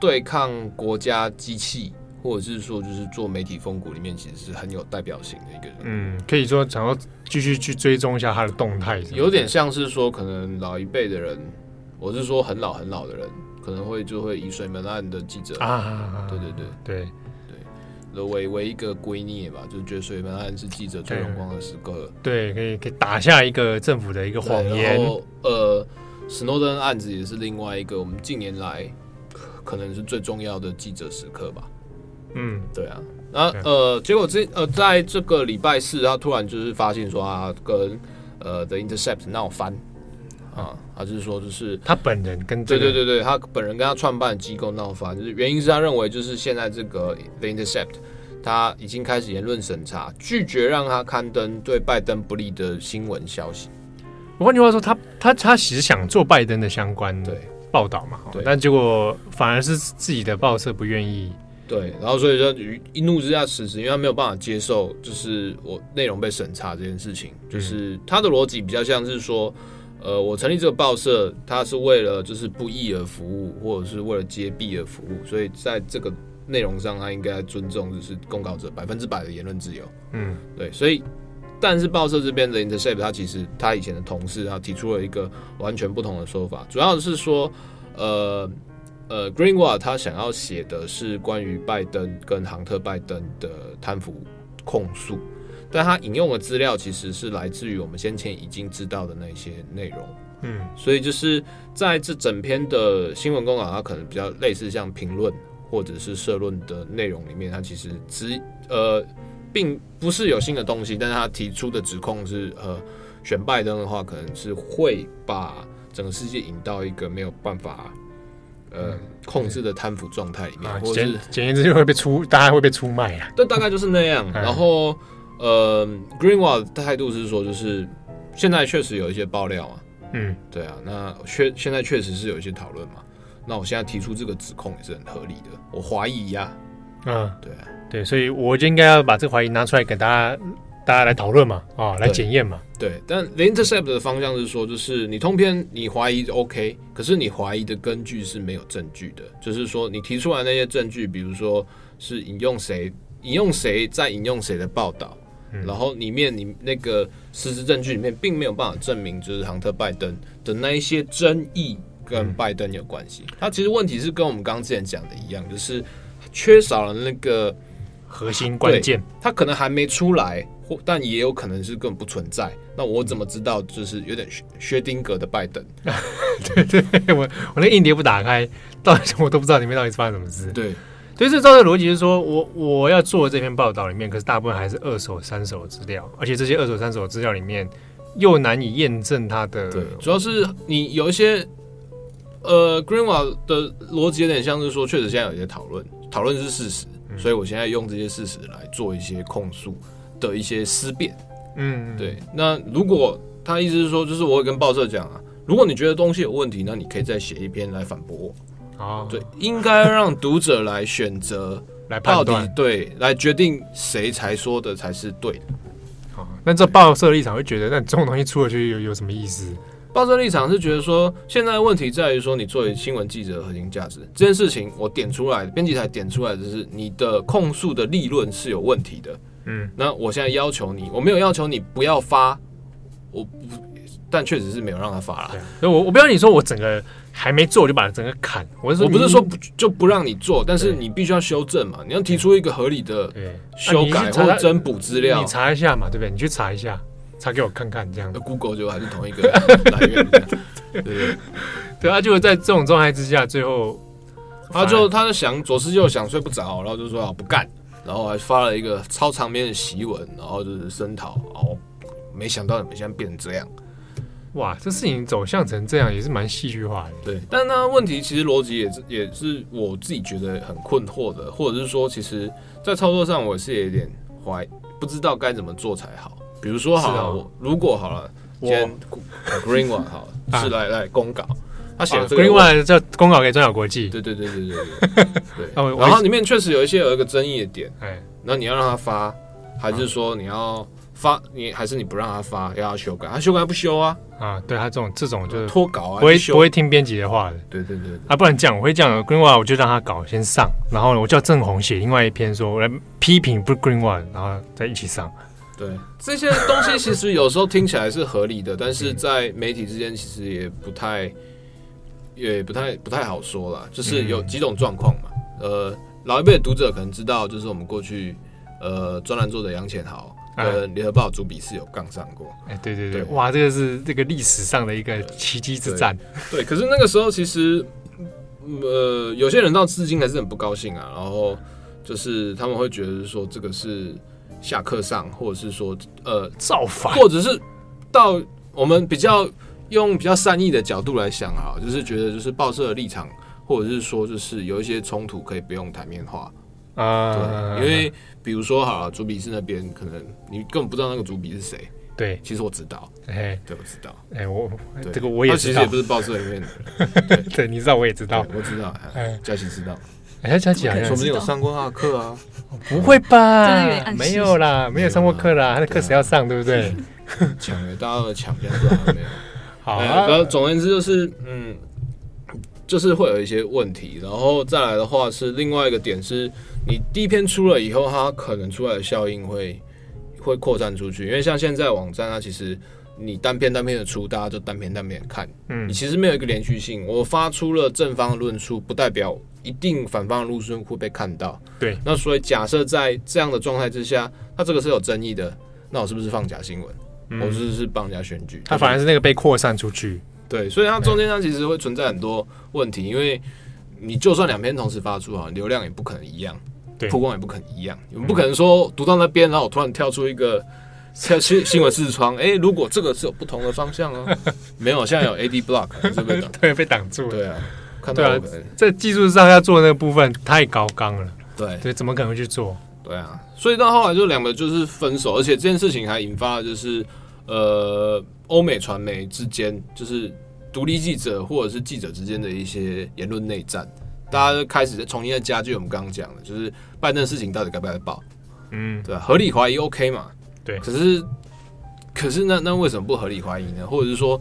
对抗国家机器，或者是说就是做媒体风骨里面，其实是很有代表性的一个人。嗯，可以说想要继续去追踪一下他的动态，有点像是说，可能老一辈的人，我是说很老很老的人，可能会就会以水门案的记者啊，对对对对对，为为一个圭臬吧，就觉得水门案是记者最荣光的时刻。对，可以可以打下一个政府的一个谎言。然后呃，史诺登案子也是另外一个我们近年来可能是最重要的记者时刻吧。嗯，对啊，那呃，结果这呃，在这个礼拜四，他突然就是发现说啊跟呃 The Intercept 闹翻。啊，他就是说就是他本人跟对对对对，他本人跟他创办的机构闹翻，就是原因是他认为就是现在这个 The Intercept 他已经开始言论审查，拒绝让他刊登对拜登不利的新闻消息。换句话说，他他他其实想做拜登的相关的报道嘛，对，但结果反而是自己的报社不愿意。对，然后所以说一怒之下辞职，因为他没有办法接受，就是我内容被审查这件事情。就是他的逻辑比较像是说，呃，我成立这个报社，它是为了就是不义而服务，或者是为了揭弊而服务，所以在这个内容上，他应该尊重就是公告者百分之百的言论自由。嗯，对，所以但是报社这边的 Intercept，他其实他以前的同事他提出了一个完全不同的说法，主要是说，呃。呃，Greenwald 他想要写的是关于拜登跟杭特拜登的贪腐控诉，但他引用的资料其实是来自于我们先前已经知道的那些内容。嗯，所以就是在这整篇的新闻公稿，它可能比较类似像评论或者是社论的内容里面，它其实只呃并不是有新的东西，但是他提出的指控是呃选拜登的话，可能是会把整个世界引到一个没有办法。呃，控制的贪腐状态里面，或者是简言之就会被出，大家会被出卖啊。对，大概就是那样。然后，呃，Greenwald 的态度是说，就是现在确实有一些爆料啊。嗯，对啊，那确现在确实是有一些讨论嘛。那我现在提出这个指控也是很合理的。我怀疑呀。嗯，对啊，对，所以我就应该要把这个怀疑拿出来给大家。大家来讨论嘛，啊，来检验嘛。对，但 The Intercept 的方向是说，就是你通篇你怀疑 OK，可是你怀疑的根据是没有证据的。就是说，你提出来那些证据，比如说是引用谁、引用谁再引用谁的报道，嗯、然后里面你那个事实证据里面并没有办法证明，就是杭特拜登的那一些争议跟拜登有关系。他、嗯、其实问题是跟我们刚刚之前讲的一样，就是缺少了那个核心关键，他可能还没出来。或但也有可能是根本不存在，那我怎么知道？就是有点薛薛丁格的拜登，对 对，我我那硬碟不打开，到底我都不知道里面到底是发生什么事。对，所以这照的逻辑是说，我我要做这篇报道里面，可是大部分还是二手、三手资料，而且这些二手、三手资料里面又难以验证它的。对，主要是你有一些呃，Greenwald 的逻辑有点像是说，确实现在有一些讨论，讨论是事实，嗯，所以我现在用这些事实来做一些控诉。的一些思辨，嗯，对。那如果他意思是说，就是我会跟报社讲啊，如果你觉得东西有问题，那你可以再写一篇来反驳我。哦，对，应该让读者来选择，来判断，对，来决定谁才说的才是对的。好，那这报社立场会觉得，那这种东西出了去有有什么意思？报社立场是觉得说，现在问题在于说，你作为新闻记者的核心价值这件事情，我点出来，编辑台点出来的是你的控诉的立论是有问题的。嗯，那我现在要求你，我没有要求你不要发，我不，但确实是没有让他发了。所以我我不要你说我整个还没做我就把整个砍，我是说我不是说不就不让你做，但是你必须要修正嘛，你要提出一个合理的修改或增补资料，你查一下嘛，对不对？你去查一下，查给我看看，这样。那 Google 就还是同一个 来源，对对对啊，就在这种状态之下，最后他就他就想左思右想睡不着，然后就说啊不干。然后还发了一个超长篇的檄文，然后就是声讨，哦，没想到你们现在变成这样，哇，这事情走向成这样也是蛮戏剧化的。对，但那问题其实逻辑也是也是我自己觉得很困惑的，或者是说，其实，在操作上我是有点怀，不知道该怎么做才好。比如说，好了，我如果好了，今天 Green One 好了，是来来公稿。他写的这个，另外叫公稿给中小国际。对对对对对对。对，然后里面确实有一些有一个争议的点，哎，那你要让他发，还是说你要发，你还是你不让他发，要他修改，他修改不修啊？啊，对他这种这种就是脱稿啊，不会不会听编辑的话的。对对对，对啊，不然这样我会这样，Green One 我就让他搞先上，然后我叫郑红写另外一篇说，我来批评不 Green One，然后再一起上。对这些东西，其实有时候听起来是合理的，但是 在媒体之间其实也不太，也不太不太好说啦。就是有几种状况嘛。呃，老一辈的读者可能知道，就是我们过去呃专栏作者杨浅豪跟联合报主笔是有杠上过。哎，对对对，哇，这个是这个历史上的一个奇迹之战。对，可是那个时候其实呃有些人到至今还是很不高兴啊，然后就是他们会觉得说这个是。下课上，或者是说，呃，造反，或者是到我们比较用比较善意的角度来想哈，就是觉得就是报社的立场，或者是说就是有一些冲突可以不用台面化。啊，对，因为比如说好了，主笔是那边可能你根本不知道那个主笔是谁，对，其实我知道，哎，对，我知道，哎，我这个我也知道，其实也不是报社里面的，对，对，你知道我也知道，我知道，哎，佳琪知道。哎，佳琪好像说不定有上过他的课啊？不会吧？没有啦，没有上过课啦。他的课谁要上，对不对？抢了，大家都抢，现在都还没有。好，然后总而言之就是，嗯，就是会有一些问题。然后再来的话是另外一个点是，你第一篇出了以后，它可能出来的效应会会扩散出去。因为像现在网站，它其实你单篇单篇的出，大家就单篇单篇看。嗯，你其实没有一个连续性。我发出了正方的论述，不代表。一定反方的论述会被看到，对。那所以假设在这样的状态之下，他这个是有争议的，那我是不是放假新闻？嗯、我是不是帮人家选举？他反而是那个被扩散出去。对，所以它中间它其实会存在很多问题，因为你就算两篇同时发出啊，流量也不可能一样，对，曝光也不可能一样。你们不可能说读到那边，然后我突然跳出一个新新新闻视窗，哎、欸，如果这个是有不同的方向哦，没有，现在有 AD block 是被挡，对，被挡住了，对啊。对啊，在技术上要做那个部分太高纲了。对对，怎么可能会去做？对啊，所以到后来就两个就是分手，而且这件事情还引发了就是呃欧美传媒之间就是独立记者或者是记者之间的一些言论内战，大家就开始重新在加剧我们刚刚讲的，就是拜登的事情到底该不该报？嗯，对，合理怀疑 OK 嘛？对，可是可是那那为什么不合理怀疑呢？或者是说？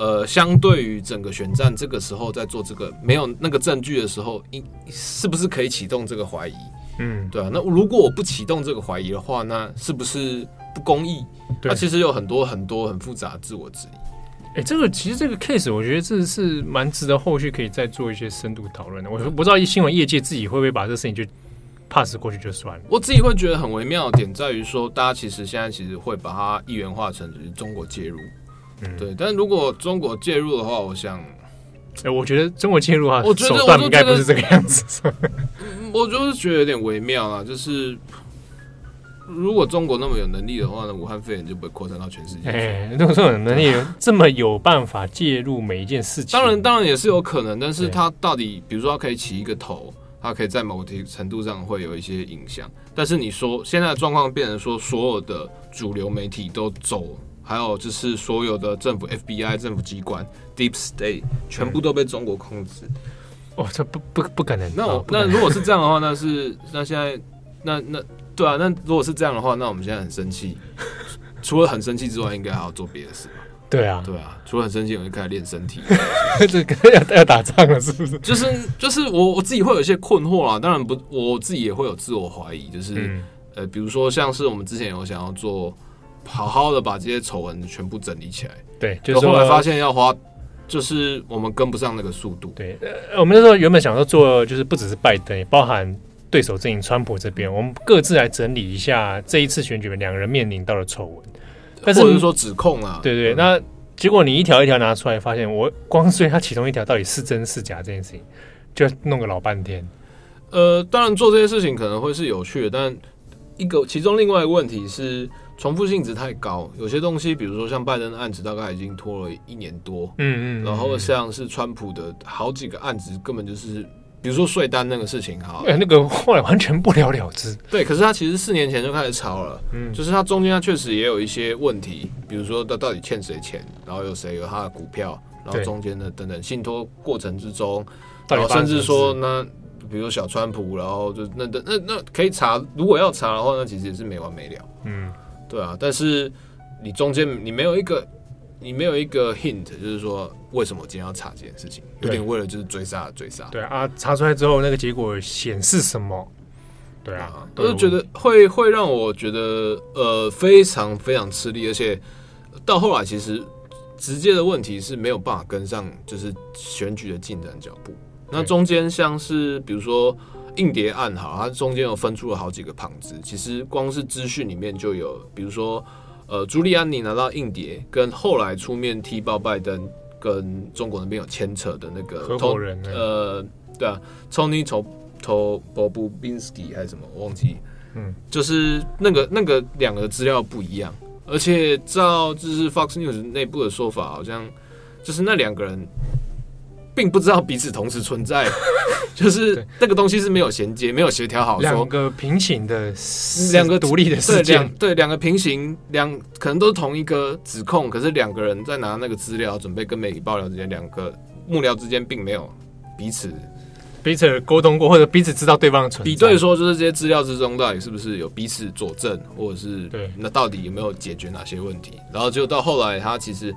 呃，相对于整个选战，这个时候在做这个没有那个证据的时候，应是不是可以启动这个怀疑？嗯，对啊。那如果我不启动这个怀疑的话，那是不是不公义？它其实有很多很多很复杂的自我质疑。哎、欸，这个其实这个 case，我觉得这是蛮值得后续可以再做一些深度讨论的。我不知道新闻业界自己会不会把这个事情就 pass 过去就算了。我自己会觉得很微妙的点在于说，大家其实现在其实会把它一元化成就是中国介入。嗯，对，但如果中国介入的话，我想，哎、欸，我觉得中国介入啊，我觉得手段应该不是这个样子。我就是觉得有点微妙啊，就是如果中国那么有能力的话呢，武汉肺炎就不会扩散到全世界。哎，如果这种能力 这么有办法介入每一件事情，当然当然也是有可能，但是它到底，比如说它可以起一个头，它可以在某个程度上会有一些影响。但是你说现在的状况变成说，所有的主流媒体都走。还有就是所有的政府 FBI 政府机关 Deep State 全部都被中国控制。哦，这不不不可能。那我、哦、那如果是这样的话，那是那现在那那对啊，那如果是这样的话，那我们现在很生气。除了很生气之外，应该还要做别的事。对啊，对啊，除了很生气，我就开始练身体。这个要要打仗了，是不是？就是就是我我自己会有一些困惑啦。当然不，我自己也会有自我怀疑。就是、嗯、呃，比如说像是我们之前有想要做。好好的把这些丑闻全部整理起来，对，就是后来发现要花，就是我们跟不上那个速度。对，呃，我们那时候原本想说做，就是不只是拜登，也包含对手阵营川普这边，我们各自来整理一下这一次选举两个人面临到的丑闻，但是或者是说指控啊，对对，对，那结果你一条一条拿出来，发现我 光追他其中一条到底是真是假这件事情，就弄个老半天。呃，当然做这些事情可能会是有趣的，但一个其中另外一个问题是。重复性质太高，有些东西，比如说像拜登的案子，大概已经拖了一年多，嗯嗯，然后像是川普的好几个案子，根本就是，比如说税单那个事情，哈，哎，那个 后来完全不了了之。对，可是他其实四年前就开始炒了，嗯，就是他中间他确实也有一些问题，比如说他到底欠谁钱，然后有谁有他的股票，然后中间的等等信托过程之中，然后甚至说那，比如说小川普，然后就那那那那可以查，如果要查的话，那其实也是没完没了，嗯。对啊，但是你中间你没有一个你没有一个 hint，就是说为什么今天要查这件事情，有点为了就是追杀追杀。对啊，查出来之后那个结果显示什么？对啊，我就觉得会会让我觉得呃非常非常吃力，而且到后来其实直接的问题是没有办法跟上，就是选举的进展脚步。那中间像是比如说硬碟案哈，它中间有分出了好几个旁支，其实光是资讯里面就有，比如说呃朱利安尼拿到硬碟，跟后来出面踢爆拜登跟中国那边有牵扯的那个合伙人，呃，对啊，Tony t o t o b o b i n s k y 还是什么，我忘记。嗯，就是那个那个两个资料不一样，而且照就是 Fox News 内部的说法，好像就是那两个人并不知道彼此同时存在，就是那个东西是没有衔接、没有协调好。两个平行的两个独立的事件，对，两个平行两可能都是同一个指控，可是两个人在拿那个资料准备跟媒体爆料之间，两个幕僚之间并没有彼此。彼此沟通过，或者彼此知道对方的存在。比对说，就是这些资料之中，到底是不是有彼此佐证，或者是对？那到底有没有解决哪些问题？然后就到后来，他其实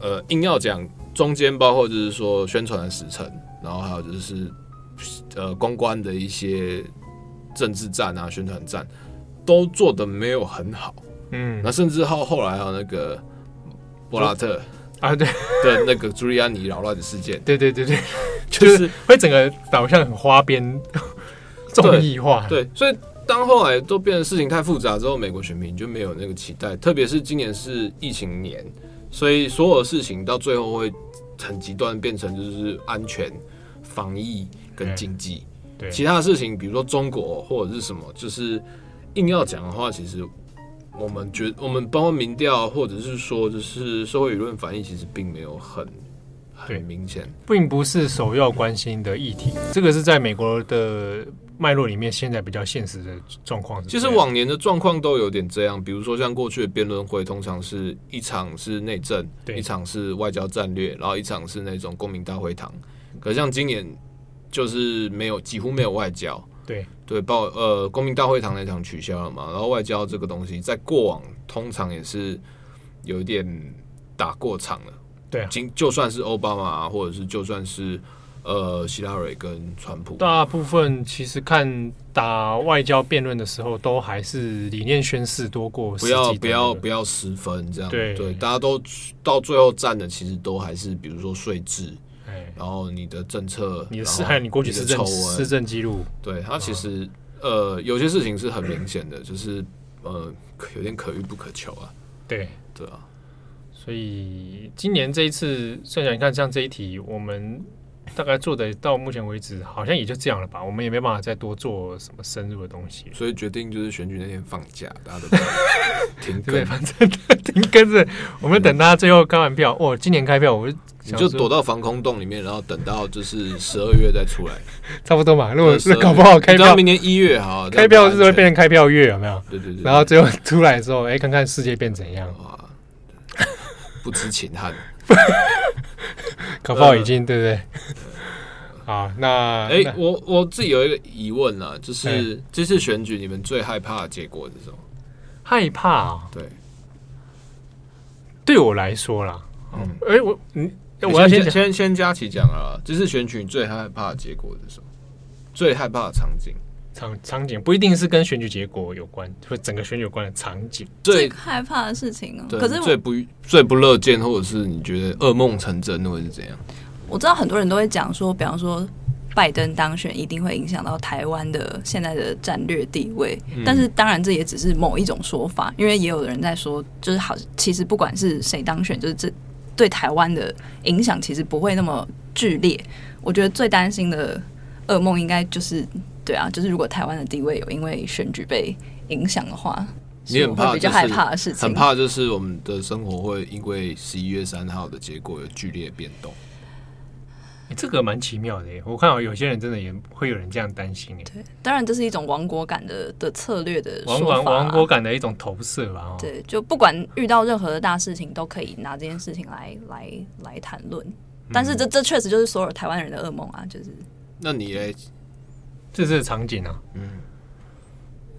呃硬要讲中间，包括就是说宣传的时程，然后还有就是呃公关的一些政治战啊、宣传战，都做的没有很好。嗯，那甚至后后来还有那个博拉特。啊，对的那个朱利安尼扰乱的事件，对对对对，就是会整个导向很花边、综艺化。对，所以当后来都变得事情太复杂之后，美国选民就没有那个期待。特别是今年是疫情年，所以所有的事情到最后会很极端，变成就是安全、防疫跟经济。对，其他的事情，比如说中国或者是什么，就是硬要讲的话，其实。我们觉，我们包括民调，或者是说，就是社会舆论反应，其实并没有很很明显，并不是首要关心的议题。这个是在美国的脉络里面，现在比较现实的状况。其实往年的状况都有点这样，比如说像过去的辩论会，通常是一场是内政，一场是外交战略，然后一场是那种公民大会堂。可像今年就是没有，几乎没有外交。对对，报呃，公民大会堂那场取消了嘛，然后外交这个东西在过往通常也是有一点打过场了。对啊，今就算是奥巴马，或者是就算是呃希拉蕊跟川普，大部分其实看打外交辩论的时候，都还是理念宣示多过不要不要不要失分这样。对。对，大家都到最后站的，其实都还是比如说税制。然后你的政策，你的事，还有你过去施政施政记录，对他其实呃有些事情是很明显的，就是呃有点可遇不可求啊。对。对啊，所以今年这一次，算想你看像这一题，我们大概做的到目前为止，好像也就这样了吧。我们也没办法再多做什么深入的东西，所以决定就是选举那天放假，大家都 停更，反正停更是我们等他最后开完票，哦，今年开票我。你就躲到防空洞里面，然后等到就是十二月再出来，差不多嘛。如果是搞不好开票，明年一月哈，开票是会变成开票月，有没有？对对对。然后最后出来的时候，哎，看看世界变怎样？啊，不知情汉，搞不好已经对不对？好，那哎，我我自己有一个疑问啊，就是这次选举你们最害怕的结果是什么？害怕啊？对，对我来说啦。嗯，哎，我嗯，我要先先先佳琪讲啊，这次选举最害怕的结果是什么？最害怕的场景，场场景不一定是跟选举结果有关，或整个选举有关的场景。最害怕的事情哦，可是最不最不乐见，或者是你觉得噩梦成真，或者是怎样？我知道很多人都会讲说，比方说拜登当选一定会影响到台湾的现在的战略地位，但是当然这也只是某一种说法，因为也有人在说，就是好，其实不管是谁当选，就是这。对台湾的影响其实不会那么剧烈。我觉得最担心的噩梦应该就是，对啊，就是如果台湾的地位有因为选举被影响的话，你很怕，比较害怕的事情，很怕就是我们的生活会因为十一月三号的结果有剧烈变动。这个蛮奇妙的耶，我看到有些人真的也会有人这样担心。对，当然这是一种亡国感的的策略的亡亡亡国感的一种投射吧。对，就不管遇到任何的大事情，都可以拿这件事情来来来谈论。但是这这确实就是所有台湾人的噩梦啊！就是，那你嘞？这是场景啊。嗯，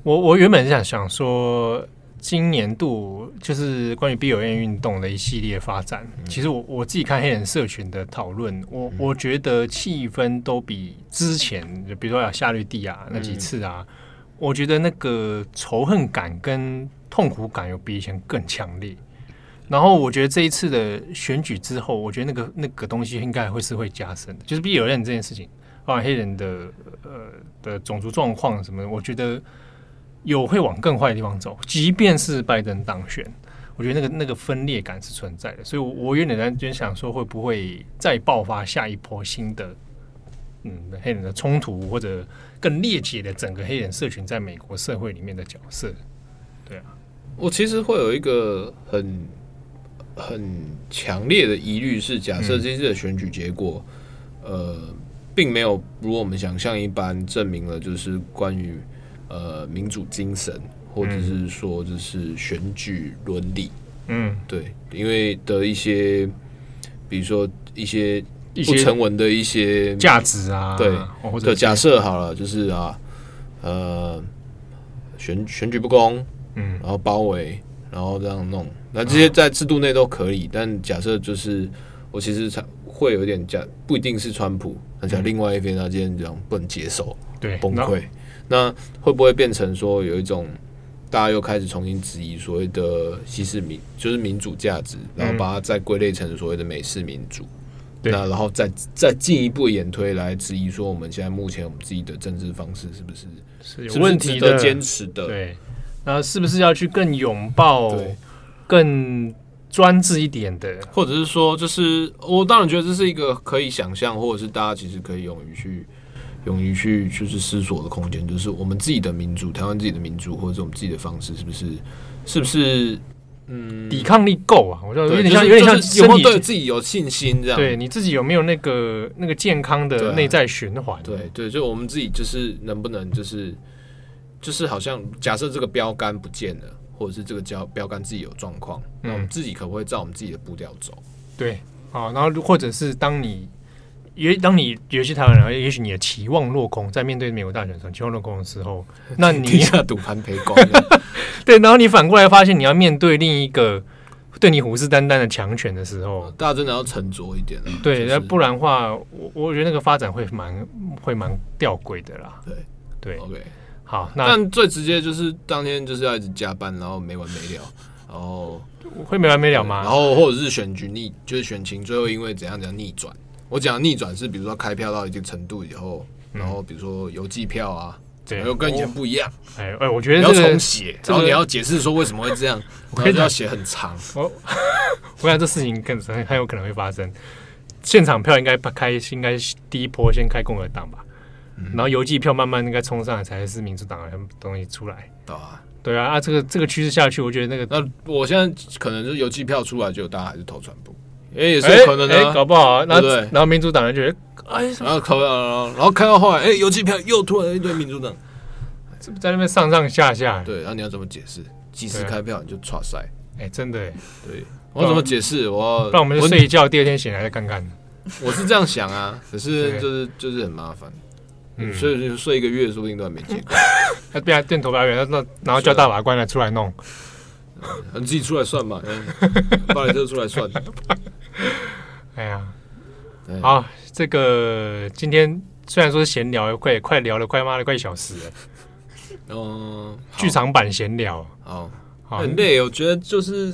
我我原本是想想说，今年度就是关于 BLM 运动的一系列发展，嗯、其实我我自己看黑人社群的讨论，我、嗯、我觉得气氛都比之前，就比如说夏绿蒂啊那几次啊，嗯、我觉得那个仇恨感跟痛苦感有比以前更强烈。然后我觉得这一次的选举之后，我觉得那个那个东西应该会是会加深的，就是 BLM 这件事情，黑人的呃的种族状况什么的，我觉得。有会往更坏的地方走，即便是拜登当选，我觉得那个那个分裂感是存在的，所以我，我我有点在就想说，会不会再爆发下一波新的，嗯，黑人的冲突，或者更裂解的整个黑人社群在美国社会里面的角色？对啊，我其实会有一个很很强烈的疑虑，是假设这次的选举结果，嗯、呃，并没有如我们想象一般证明了，就是关于。呃，民主精神，或者是说，就是选举伦理，嗯，对，因为的一些，比如说一些不成文的一些价值啊，对，或者假设好了，就是啊，呃，选选举不公，嗯，然后包围，然后这样弄，那这些在制度内都可以，但假设就是我其实才会有点假，不一定是川普，那假另外一边他今天这样不能接受，对，崩溃。那会不会变成说有一种大家又开始重新质疑所谓的西式民就是民主价值，然后把它再归类成所谓的美式民主，嗯、那然后再再进一步演推来质疑说我们现在目前我们自己的政治方式是不是是有问题的。坚持的？对，那是不是要去更拥抱更专制一点的，或者是说，就是我当然觉得这是一个可以想象，或者是大家其实可以勇于去。勇于去就是思索的空间，就是我们自己的民主，台湾自己的民主，或者我们自己的方式，是不是是不是嗯抵抗力够啊？我觉得有点像，有点像有没有对自己有信心这样？对你自己有没有那个那个健康的内在循环？对对，就我们自己就是能不能就是就是好像假设这个标杆不见了，或者是这个标标杆自己有状况，那我们自己可不可以照我们自己的步调走？对，好，然后或者是当你。也当你有些台湾人，也许你的期望落空，在面对美国大选上期望落空的时候，那你下赌盘赔光。对，然后你反过来发现，你要面对另一个对你虎视眈眈的强权的时候，大家真的要沉着一点了。对，那不然的话，我我觉得那个发展会蛮会蛮吊诡的啦。对对，OK，好，那但最直接就是当天就是要一直加班，然后没完没了，然后会没完没了吗？然后或者是选举逆，就是选情最后因为怎样怎样逆转。我讲逆转是，比如说开票到一定程度以后，然后比如说邮寄票啊，对，又跟以前不一样。哎哎，我觉得要重写，然后你要解释说为什么会这样，我跟你要写很长。我 我想这事情更很很有可能会发生。现场票应该开，应该第一波先开共和党吧，然后邮寄票慢慢应该冲上来才是民主党的东西出来。对啊，对啊，啊，这个这个趋势下去，我觉得那个那我现在可能就是邮寄票出来，就大家还是投川普。哎，也是有可能的、搞不好啊。那然后民主党人觉得，哎，然后投了，然后开到后来，哎，邮寄票又突然一堆民主党，在那边上上下下。对，然后你要怎么解释？即时开票你就剉赛。哎，真的，对，我怎么解释？我让我们就睡一觉，第二天醒来再看看。我是这样想啊，可是就是就是很麻烦，嗯，所以就睡一个月，说不定都还没结果。他变成电投票员，那然后叫大法官来出来弄。你自己出来算嘛，巴雷特出来算。哎呀，好，这个今天虽然说是闲聊，快快聊了快妈的快一小时了。嗯，剧场版闲聊，好，很累，我觉得就是，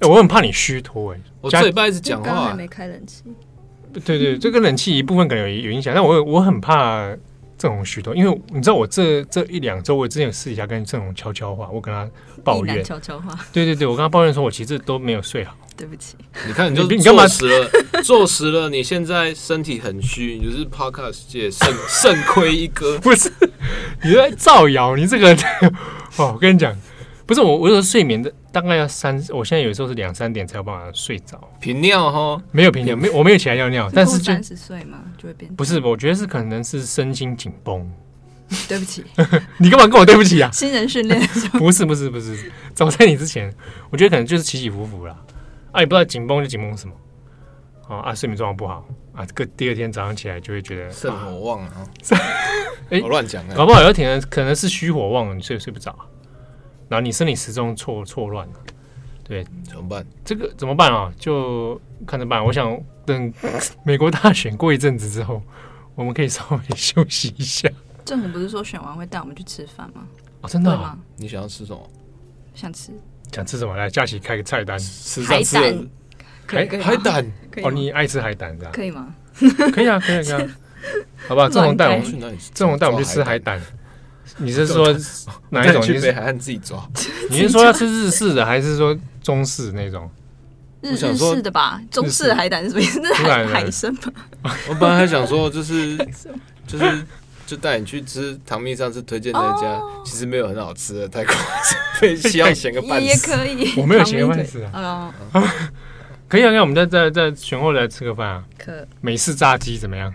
我很怕你虚脱，哎，我这礼拜一直讲话，还没开冷气。对对，这个冷气一部分可能有有影响，但我我很怕。郑红许多，因为你知道我这这一两周，我之前有私底下跟郑红悄悄话，我跟他抱怨悄悄话。对对对，我跟他抱怨说，我其实都没有睡好。对不起，你看你就你干嘛死了？坐实了，你现在身体很虚，你就是 Podcast 界肾肾 亏一哥。不是，你在造谣，你这个哦，我跟你讲。不是我，我有时候睡眠的大概要三，我现在有时候是两三点才有办法睡着。频尿哈，没有频尿，没我没有起来尿尿，但是就三十岁嘛就会变。不是，我觉得是可能是身心紧绷。对不起，你干嘛跟我对不起啊？新人训练 不是不是不是，早在你之前，我觉得可能就是起起伏伏啦。啊，也不知道紧绷就紧绷什么。哦啊，睡眠状况不好啊，这个第二天早上起来就会觉得肾火旺啊。哎，我乱讲，搞不好有可能可能是虚火旺，你睡睡不着。然后你生理时钟错错乱了，对，怎么办？这个怎么办啊？就看着办。我想等 美国大选过一阵子之后，我们可以稍微休息一下。政府不是说选完会带我们去吃饭吗？哦，真的、哦、吗？你想要吃什么？想吃。想吃什么？来，佳琪开个菜单。海胆。海海胆。哦，你爱吃海胆是吧？可以吗？可以啊，可以啊，可以啊。好吧，正红带我们去哪里？正红带我们去吃海胆。你是说哪一种？去北海岸自己抓。你是说要吃日式的，还是说中式那种？日式的吧，中式的海胆是什么意思？是海海参吧？我本来还想说，就是 就是就带你去吃唐蜜上次推荐那家，其实没有很好吃的，太夸张，被希望选个半死也可以。我没有咸个半死啊。可以啊，那我们再再再选后来吃个饭啊。可美式炸鸡怎么样？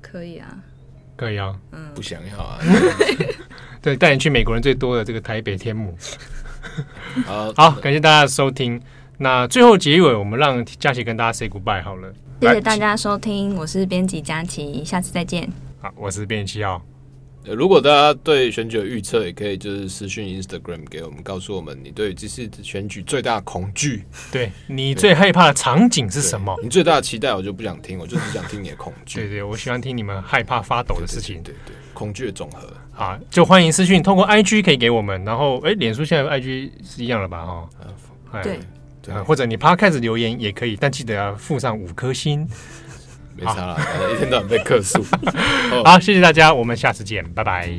可以啊。可以啊，嗯，不想要啊。对，带你去美国人最多的这个台北天母。好，好，感谢大家的收听。那最后结尾，我们让佳琪跟大家 say goodbye 好了。谢谢大家收听，我是编辑佳琪，下次再见。好，我是编辑七号。如果大家对选举的预测，也可以就是私讯 Instagram 给我们，告诉我们你对这次选举最大的恐惧，对 你最害怕的场景是什么？你最大的期待，我就不想听，我就只想听你的恐惧。对对，我喜欢听你们害怕发抖的事情。对对，恐惧的总和。好，就欢迎私讯，通过 IG 可以给我们。然后，哎，脸书现在 IG 是一样了吧？哈、哦，对对，或者你 Podcast 留言也可以，但记得要附上五颗星。没差了，一天到晚被客诉。好，谢谢大家，我们下次见，拜拜。